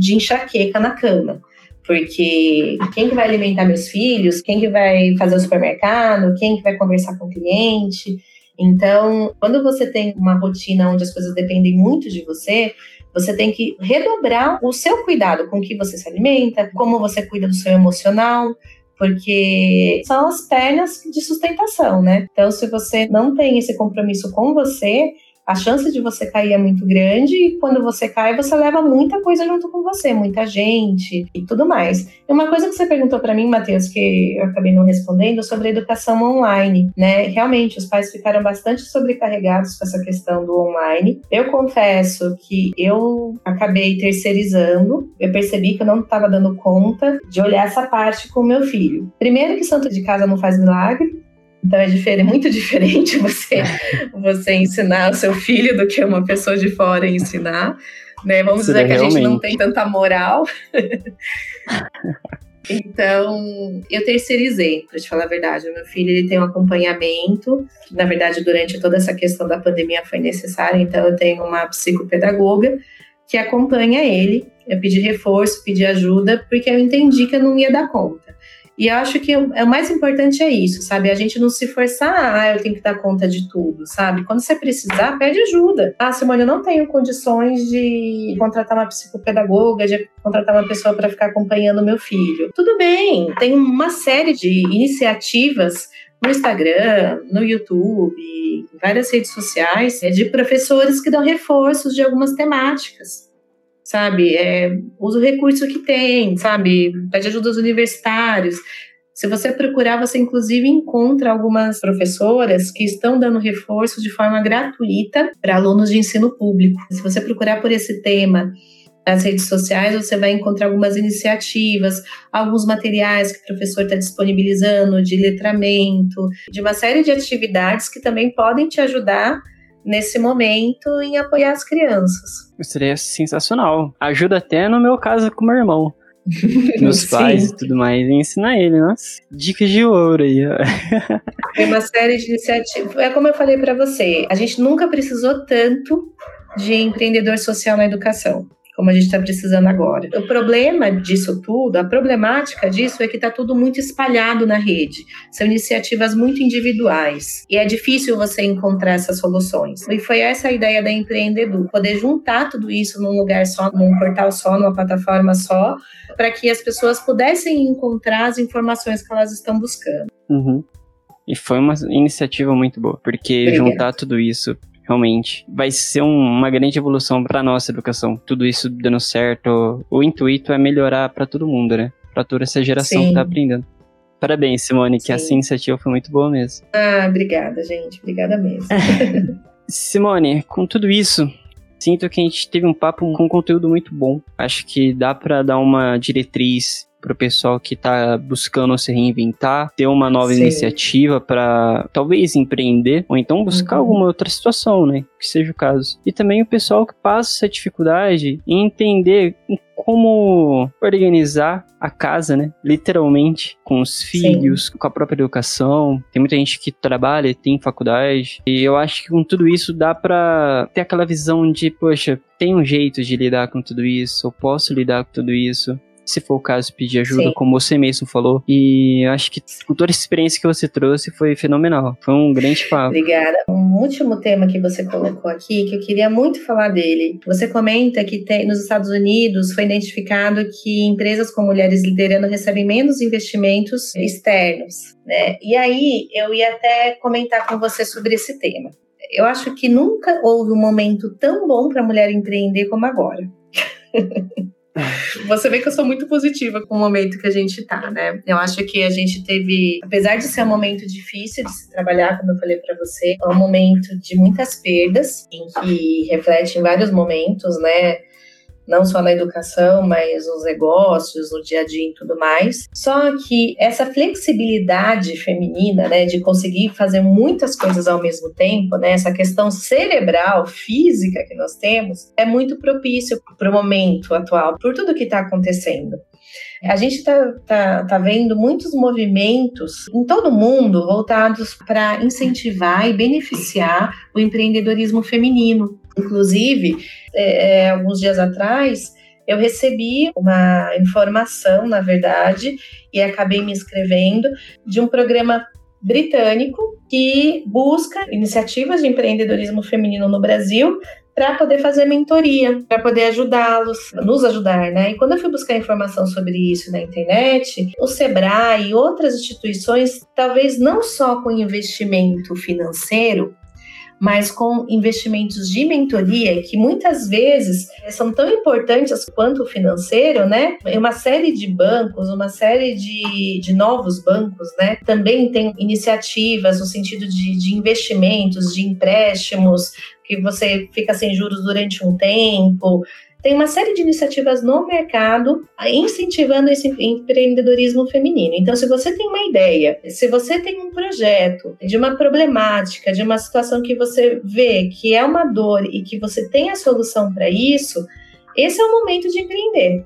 [SPEAKER 4] de enxaqueca na cama. Porque quem que vai alimentar meus filhos? Quem que vai fazer o supermercado? Quem que vai conversar com o cliente? Então, quando você tem uma rotina onde as coisas dependem muito de você, você tem que redobrar o seu cuidado com o que você se alimenta, como você cuida do seu emocional, porque são as pernas de sustentação, né? Então, se você não tem esse compromisso com você, a chance de você cair é muito grande e quando você cai, você leva muita coisa junto com você, muita gente e tudo mais. E uma coisa que você perguntou para mim, Matheus, que eu acabei não respondendo, sobre a educação online, né? Realmente, os pais ficaram bastante sobrecarregados com essa questão do online. Eu confesso que eu acabei terceirizando, eu percebi que eu não estava dando conta de olhar essa parte com o meu filho. Primeiro que santo de casa não faz milagre, então é diferente, muito diferente você, você ensinar o seu filho do que uma pessoa de fora ensinar. Né? Vamos Isso dizer é que realmente. a gente não tem tanta moral. Então, eu terceirizei, para te falar a verdade. O meu filho ele tem um acompanhamento, na verdade, durante toda essa questão da pandemia foi necessário, então eu tenho uma psicopedagoga que acompanha ele. Eu pedi reforço, pedi ajuda, porque eu entendi que eu não ia dar conta. E acho que o, o mais importante é isso, sabe? A gente não se forçar, ah, eu tenho que dar conta de tudo, sabe? Quando você precisar, pede ajuda. Ah, Simone, eu não tenho condições de contratar uma psicopedagoga, de contratar uma pessoa para ficar acompanhando meu filho. Tudo bem, tem uma série de iniciativas no Instagram, no YouTube, várias redes sociais, é de professores que dão reforços de algumas temáticas sabe? É, usa o recurso que tem, sabe? Pede ajuda aos universitários. Se você procurar, você inclusive encontra algumas professoras que estão dando reforço de forma gratuita para alunos de ensino público. Se você procurar por esse tema nas redes sociais, você vai encontrar algumas iniciativas, alguns materiais que o professor está disponibilizando de letramento, de uma série de atividades que também podem te ajudar nesse momento em apoiar as crianças.
[SPEAKER 1] Seria sensacional. Ajuda até no meu caso com meu irmão. Meus pais e tudo mais, e ensinar ele, nossa. Dicas de ouro aí.
[SPEAKER 4] Tem uma série de iniciativas. É como eu falei para você, a gente nunca precisou tanto de empreendedor social na educação como a gente está precisando agora. O problema disso tudo, a problemática disso é que está tudo muito espalhado na rede. São iniciativas muito individuais e é difícil você encontrar essas soluções. E foi essa a ideia da Empreendedor, poder juntar tudo isso num lugar só, num portal só, numa plataforma só, para que as pessoas pudessem encontrar as informações que elas estão buscando.
[SPEAKER 1] Uhum. E foi uma iniciativa muito boa, porque Obrigada. juntar tudo isso realmente. Vai ser um, uma grande evolução para nossa educação. Tudo isso dando certo. O intuito é melhorar para todo mundo, né? Para toda essa geração Sim. que tá aprendendo. Parabéns, Simone, que essa iniciativa foi muito boa mesmo.
[SPEAKER 4] Ah, obrigada, gente. Obrigada mesmo.
[SPEAKER 1] Simone, com tudo isso, sinto que a gente teve um papo com conteúdo muito bom. Acho que dá para dar uma diretriz para o pessoal que está buscando se reinventar, ter uma nova Sim. iniciativa para talvez empreender ou então buscar uhum. alguma outra situação, né? Que seja o caso. E também o pessoal que passa essa dificuldade em entender como organizar a casa, né? Literalmente, com os filhos, Sim. com a própria educação. Tem muita gente que trabalha, tem faculdade. E eu acho que com tudo isso dá para ter aquela visão de, poxa, tem um jeito de lidar com tudo isso, eu posso lidar com tudo isso se for o caso, pedir ajuda, Sim. como você mesmo falou. E acho que com toda a experiência que você trouxe foi fenomenal. Foi um grande papo.
[SPEAKER 4] Obrigada. Um último tema que você colocou aqui, que eu queria muito falar dele. Você comenta que tem, nos Estados Unidos foi identificado que empresas com mulheres liderando recebem menos investimentos externos. Né? E aí eu ia até comentar com você sobre esse tema. Eu acho que nunca houve um momento tão bom para a mulher empreender como agora. Você vê que eu sou muito positiva com o momento que a gente tá, né? Eu acho que a gente teve, apesar de ser um momento difícil de se trabalhar, como eu falei para você, é um momento de muitas perdas, em que reflete em vários momentos, né? Não só na educação, mas nos negócios, no dia a dia e tudo mais. Só que essa flexibilidade feminina, né, de conseguir fazer muitas coisas ao mesmo tempo, né, essa questão cerebral, física que nós temos, é muito propício para o momento atual, por tudo que está acontecendo. A gente está tá, tá vendo muitos movimentos em todo o mundo voltados para incentivar e beneficiar o empreendedorismo feminino. Inclusive, é, é, alguns dias atrás, eu recebi uma informação, na verdade, e acabei me inscrevendo, de um programa britânico que busca iniciativas de empreendedorismo feminino no Brasil para poder fazer mentoria, para poder ajudá-los, nos ajudar, né? E quando eu fui buscar informação sobre isso na internet, o Sebrae e outras instituições, talvez não só com investimento financeiro, mas com investimentos de mentoria que muitas vezes são tão importantes quanto o financeiro, né? Uma série de bancos, uma série de, de novos bancos, né? Também tem iniciativas no sentido de, de investimentos, de empréstimos, que você fica sem juros durante um tempo, tem uma série de iniciativas no mercado incentivando esse empreendedorismo feminino. Então, se você tem uma ideia, se você tem um projeto de uma problemática, de uma situação que você vê que é uma dor e que você tem a solução para isso, esse é o momento de empreender.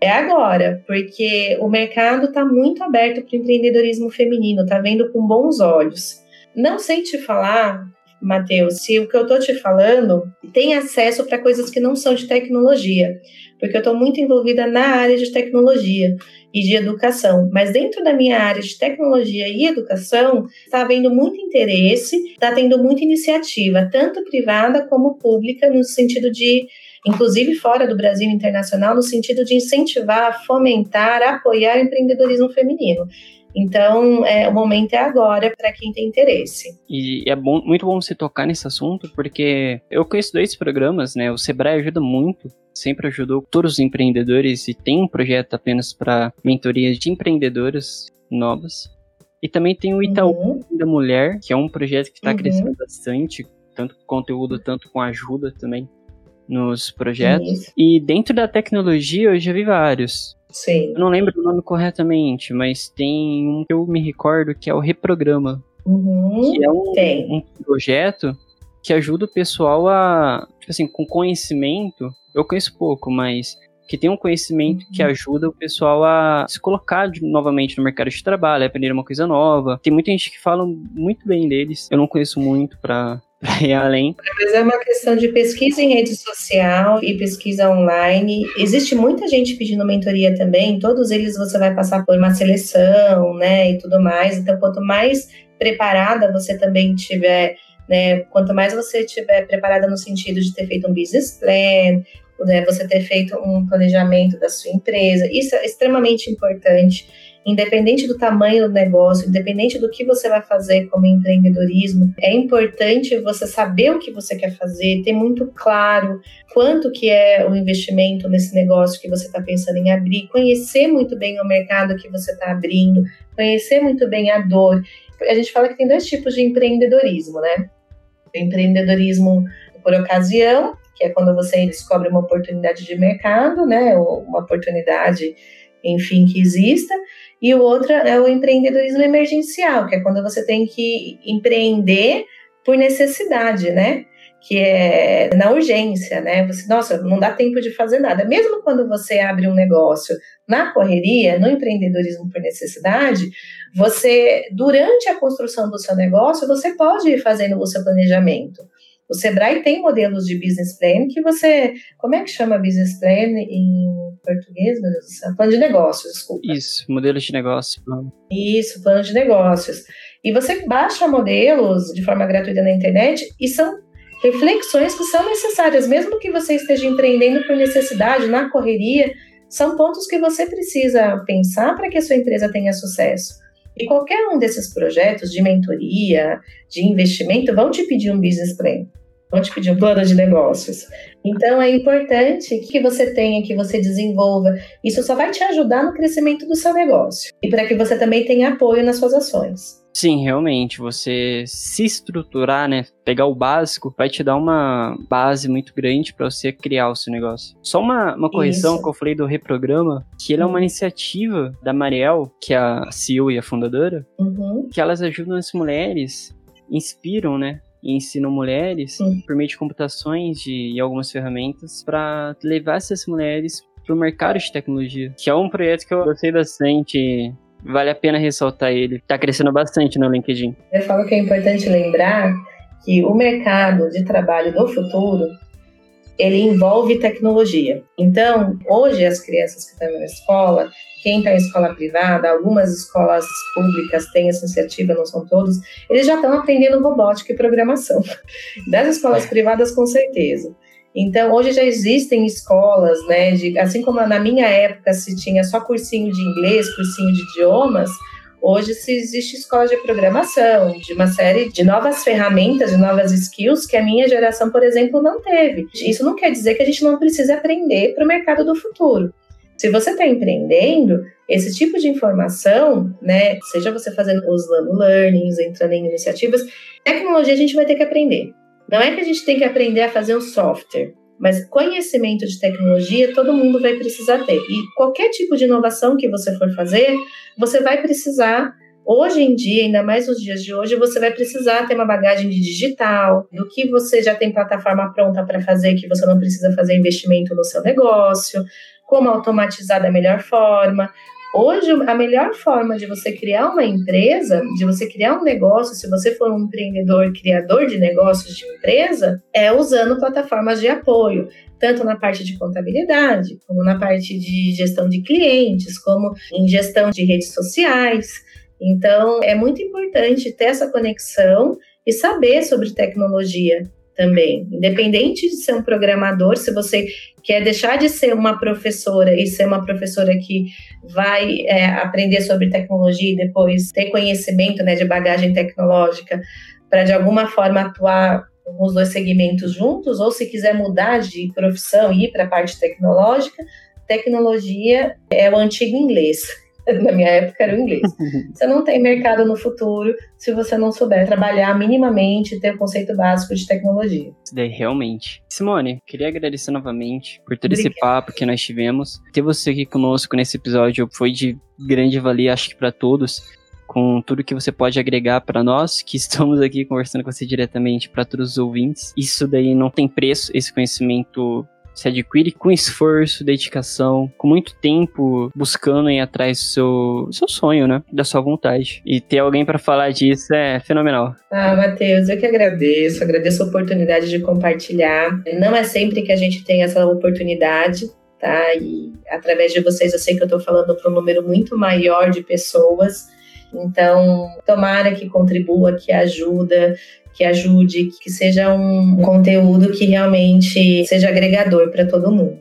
[SPEAKER 4] É agora, porque o mercado está muito aberto para o empreendedorismo feminino, está vendo com bons olhos. Não sei te falar Matheus, se o que eu estou te falando tem acesso para coisas que não são de tecnologia, porque eu estou muito envolvida na área de tecnologia e de educação, mas dentro da minha área de tecnologia e educação está havendo muito interesse, está tendo muita iniciativa, tanto privada como pública, no sentido de inclusive fora do Brasil internacional, no sentido de incentivar, fomentar, apoiar o empreendedorismo feminino. Então, é, o momento é agora para quem tem interesse.
[SPEAKER 1] E é bom, muito bom você tocar nesse assunto, porque eu conheço dois programas, né? O Sebrae ajuda muito, sempre ajudou todos os empreendedores e tem um projeto apenas para mentoria de empreendedoras novas. E também tem o Itaú uhum. da Mulher, que é um projeto que está uhum. crescendo bastante, tanto com conteúdo, tanto com ajuda também nos projetos. Isso. E dentro da tecnologia eu já vi vários.
[SPEAKER 4] Sim.
[SPEAKER 1] Eu não lembro o nome corretamente, mas tem um que eu me recordo que é o Reprograma.
[SPEAKER 4] Uhum,
[SPEAKER 1] que é um, um, projeto que ajuda o pessoal a, tipo assim, com conhecimento. Eu conheço pouco, mas que tem um conhecimento uhum. que ajuda o pessoal a se colocar de, novamente no mercado de trabalho, a aprender uma coisa nova. Tem muita gente que fala muito bem deles. Eu não conheço muito para ir além.
[SPEAKER 4] Mas é uma questão de pesquisa em rede social e pesquisa online. Existe muita gente pedindo mentoria também, todos eles você vai passar por uma seleção, né, e tudo mais. Então, quanto mais preparada você também tiver, né, quanto mais você tiver preparada no sentido de ter feito um business plan, né, você ter feito um planejamento da sua empresa, isso é extremamente importante independente do tamanho do negócio, independente do que você vai fazer como empreendedorismo, é importante você saber o que você quer fazer, ter muito claro quanto que é o investimento nesse negócio que você está pensando em abrir, conhecer muito bem o mercado que você está abrindo, conhecer muito bem a dor. A gente fala que tem dois tipos de empreendedorismo, né? O empreendedorismo por ocasião, que é quando você descobre uma oportunidade de mercado, né? Ou uma oportunidade enfim, que exista, e o outro é o empreendedorismo emergencial, que é quando você tem que empreender por necessidade, né? Que é na urgência, né? Você, nossa, não dá tempo de fazer nada. Mesmo quando você abre um negócio na correria, no empreendedorismo por necessidade, você, durante a construção do seu negócio, você pode ir fazendo o seu planejamento. O Sebrae tem modelos de business plan que você. Como é que chama business plan em português, meu Deus do céu? Plano de negócios, desculpa.
[SPEAKER 1] Isso, modelos de negócios. Plano.
[SPEAKER 4] Isso, plano de negócios. E você baixa modelos de forma gratuita na internet e são reflexões que são necessárias, mesmo que você esteja empreendendo por necessidade, na correria, são pontos que você precisa pensar para que a sua empresa tenha sucesso. E qualquer um desses projetos de mentoria, de investimento, vão te pedir um business plan vão te pedir um plano de negócios. Então é importante que você tenha, que você desenvolva. Isso só vai te ajudar no crescimento do seu negócio e para que você também tenha apoio nas suas ações.
[SPEAKER 1] Sim, realmente, você se estruturar, né, pegar o básico, vai te dar uma base muito grande para você criar o seu negócio. Só uma, uma correção Isso. que eu falei do Reprograma, que ele é uma hum. iniciativa da Mariel, que é a CEO e a fundadora,
[SPEAKER 4] uhum.
[SPEAKER 1] que elas ajudam as mulheres, inspiram, né, e ensinam mulheres Sim. por meio de computações de, e algumas ferramentas para levar essas mulheres para o mercado de tecnologia, que é um projeto que eu gostei bastante. Vale a pena ressaltar ele. Está crescendo bastante no LinkedIn.
[SPEAKER 4] Eu falo que é importante lembrar que o mercado de trabalho do futuro ele envolve tecnologia. Então, hoje as crianças que estão na escola, quem está em escola privada, algumas escolas públicas têm essa iniciativa, não são todos, eles já estão aprendendo robótica e programação. Das escolas privadas, com certeza. Então, hoje já existem escolas, né, de, assim como na minha época se tinha só cursinho de inglês, cursinho de idiomas, Hoje se existe escola de programação, de uma série de novas ferramentas, de novas skills que a minha geração, por exemplo, não teve. Isso não quer dizer que a gente não precisa aprender para o mercado do futuro. Se você está empreendendo, esse tipo de informação, né, seja você fazendo os learnings, entrando em iniciativas, tecnologia a gente vai ter que aprender. Não é que a gente tem que aprender a fazer um software. Mas conhecimento de tecnologia todo mundo vai precisar ter. E qualquer tipo de inovação que você for fazer, você vai precisar Hoje em dia, ainda mais nos dias de hoje, você vai precisar ter uma bagagem de digital, do que você já tem plataforma pronta para fazer, que você não precisa fazer investimento no seu negócio, como automatizar da melhor forma. Hoje, a melhor forma de você criar uma empresa, de você criar um negócio, se você for um empreendedor, criador de negócios de empresa, é usando plataformas de apoio, tanto na parte de contabilidade, como na parte de gestão de clientes, como em gestão de redes sociais. Então, é muito importante ter essa conexão e saber sobre tecnologia também. Independente de ser um programador, se você quer deixar de ser uma professora e ser uma professora que vai é, aprender sobre tecnologia e depois ter conhecimento né, de bagagem tecnológica para de alguma forma atuar os dois segmentos juntos, ou se quiser mudar de profissão e ir para a parte tecnológica, tecnologia é o antigo inglês. na minha época era o inglês. Você não tem mercado no futuro se você não souber trabalhar minimamente e ter o conceito básico de tecnologia.
[SPEAKER 1] Isso daí, realmente. Simone, queria agradecer novamente por todo Obrigada. esse papo que nós tivemos. Ter você aqui conosco nesse episódio foi de grande valia, acho que para todos com tudo que você pode agregar para nós que estamos aqui conversando com você diretamente para todos os ouvintes. Isso daí não tem preço, esse conhecimento se adquire com esforço, dedicação, com muito tempo buscando ir atrás do seu, seu sonho, né? Da sua vontade. E ter alguém para falar disso é fenomenal.
[SPEAKER 4] Ah, Matheus, eu que agradeço, agradeço a oportunidade de compartilhar. Não é sempre que a gente tem essa oportunidade, tá? E através de vocês eu sei que eu estou falando para um número muito maior de pessoas. Então, tomara que contribua, que ajuda, que ajude, que seja um conteúdo que realmente seja agregador para todo mundo.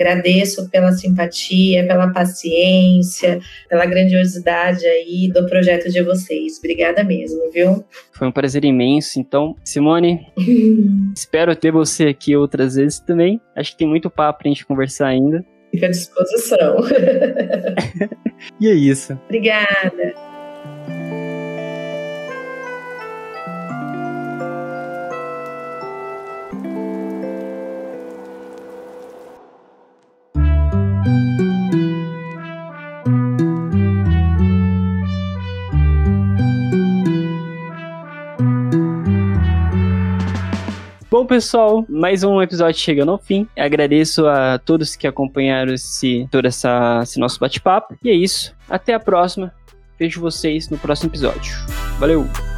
[SPEAKER 4] Agradeço pela simpatia, pela paciência, pela grandiosidade aí do projeto de vocês. Obrigada mesmo, viu?
[SPEAKER 1] Foi um prazer imenso. Então, Simone, espero ter você aqui outras vezes também. Acho que tem muito papo pra gente conversar ainda.
[SPEAKER 4] Fica à disposição.
[SPEAKER 1] e é isso.
[SPEAKER 4] Obrigada.
[SPEAKER 1] Bom, pessoal, mais um episódio chegando ao fim. Agradeço a todos que acompanharam esse, todo essa, esse nosso bate-papo. E é isso. Até a próxima. Vejo vocês no próximo episódio. Valeu!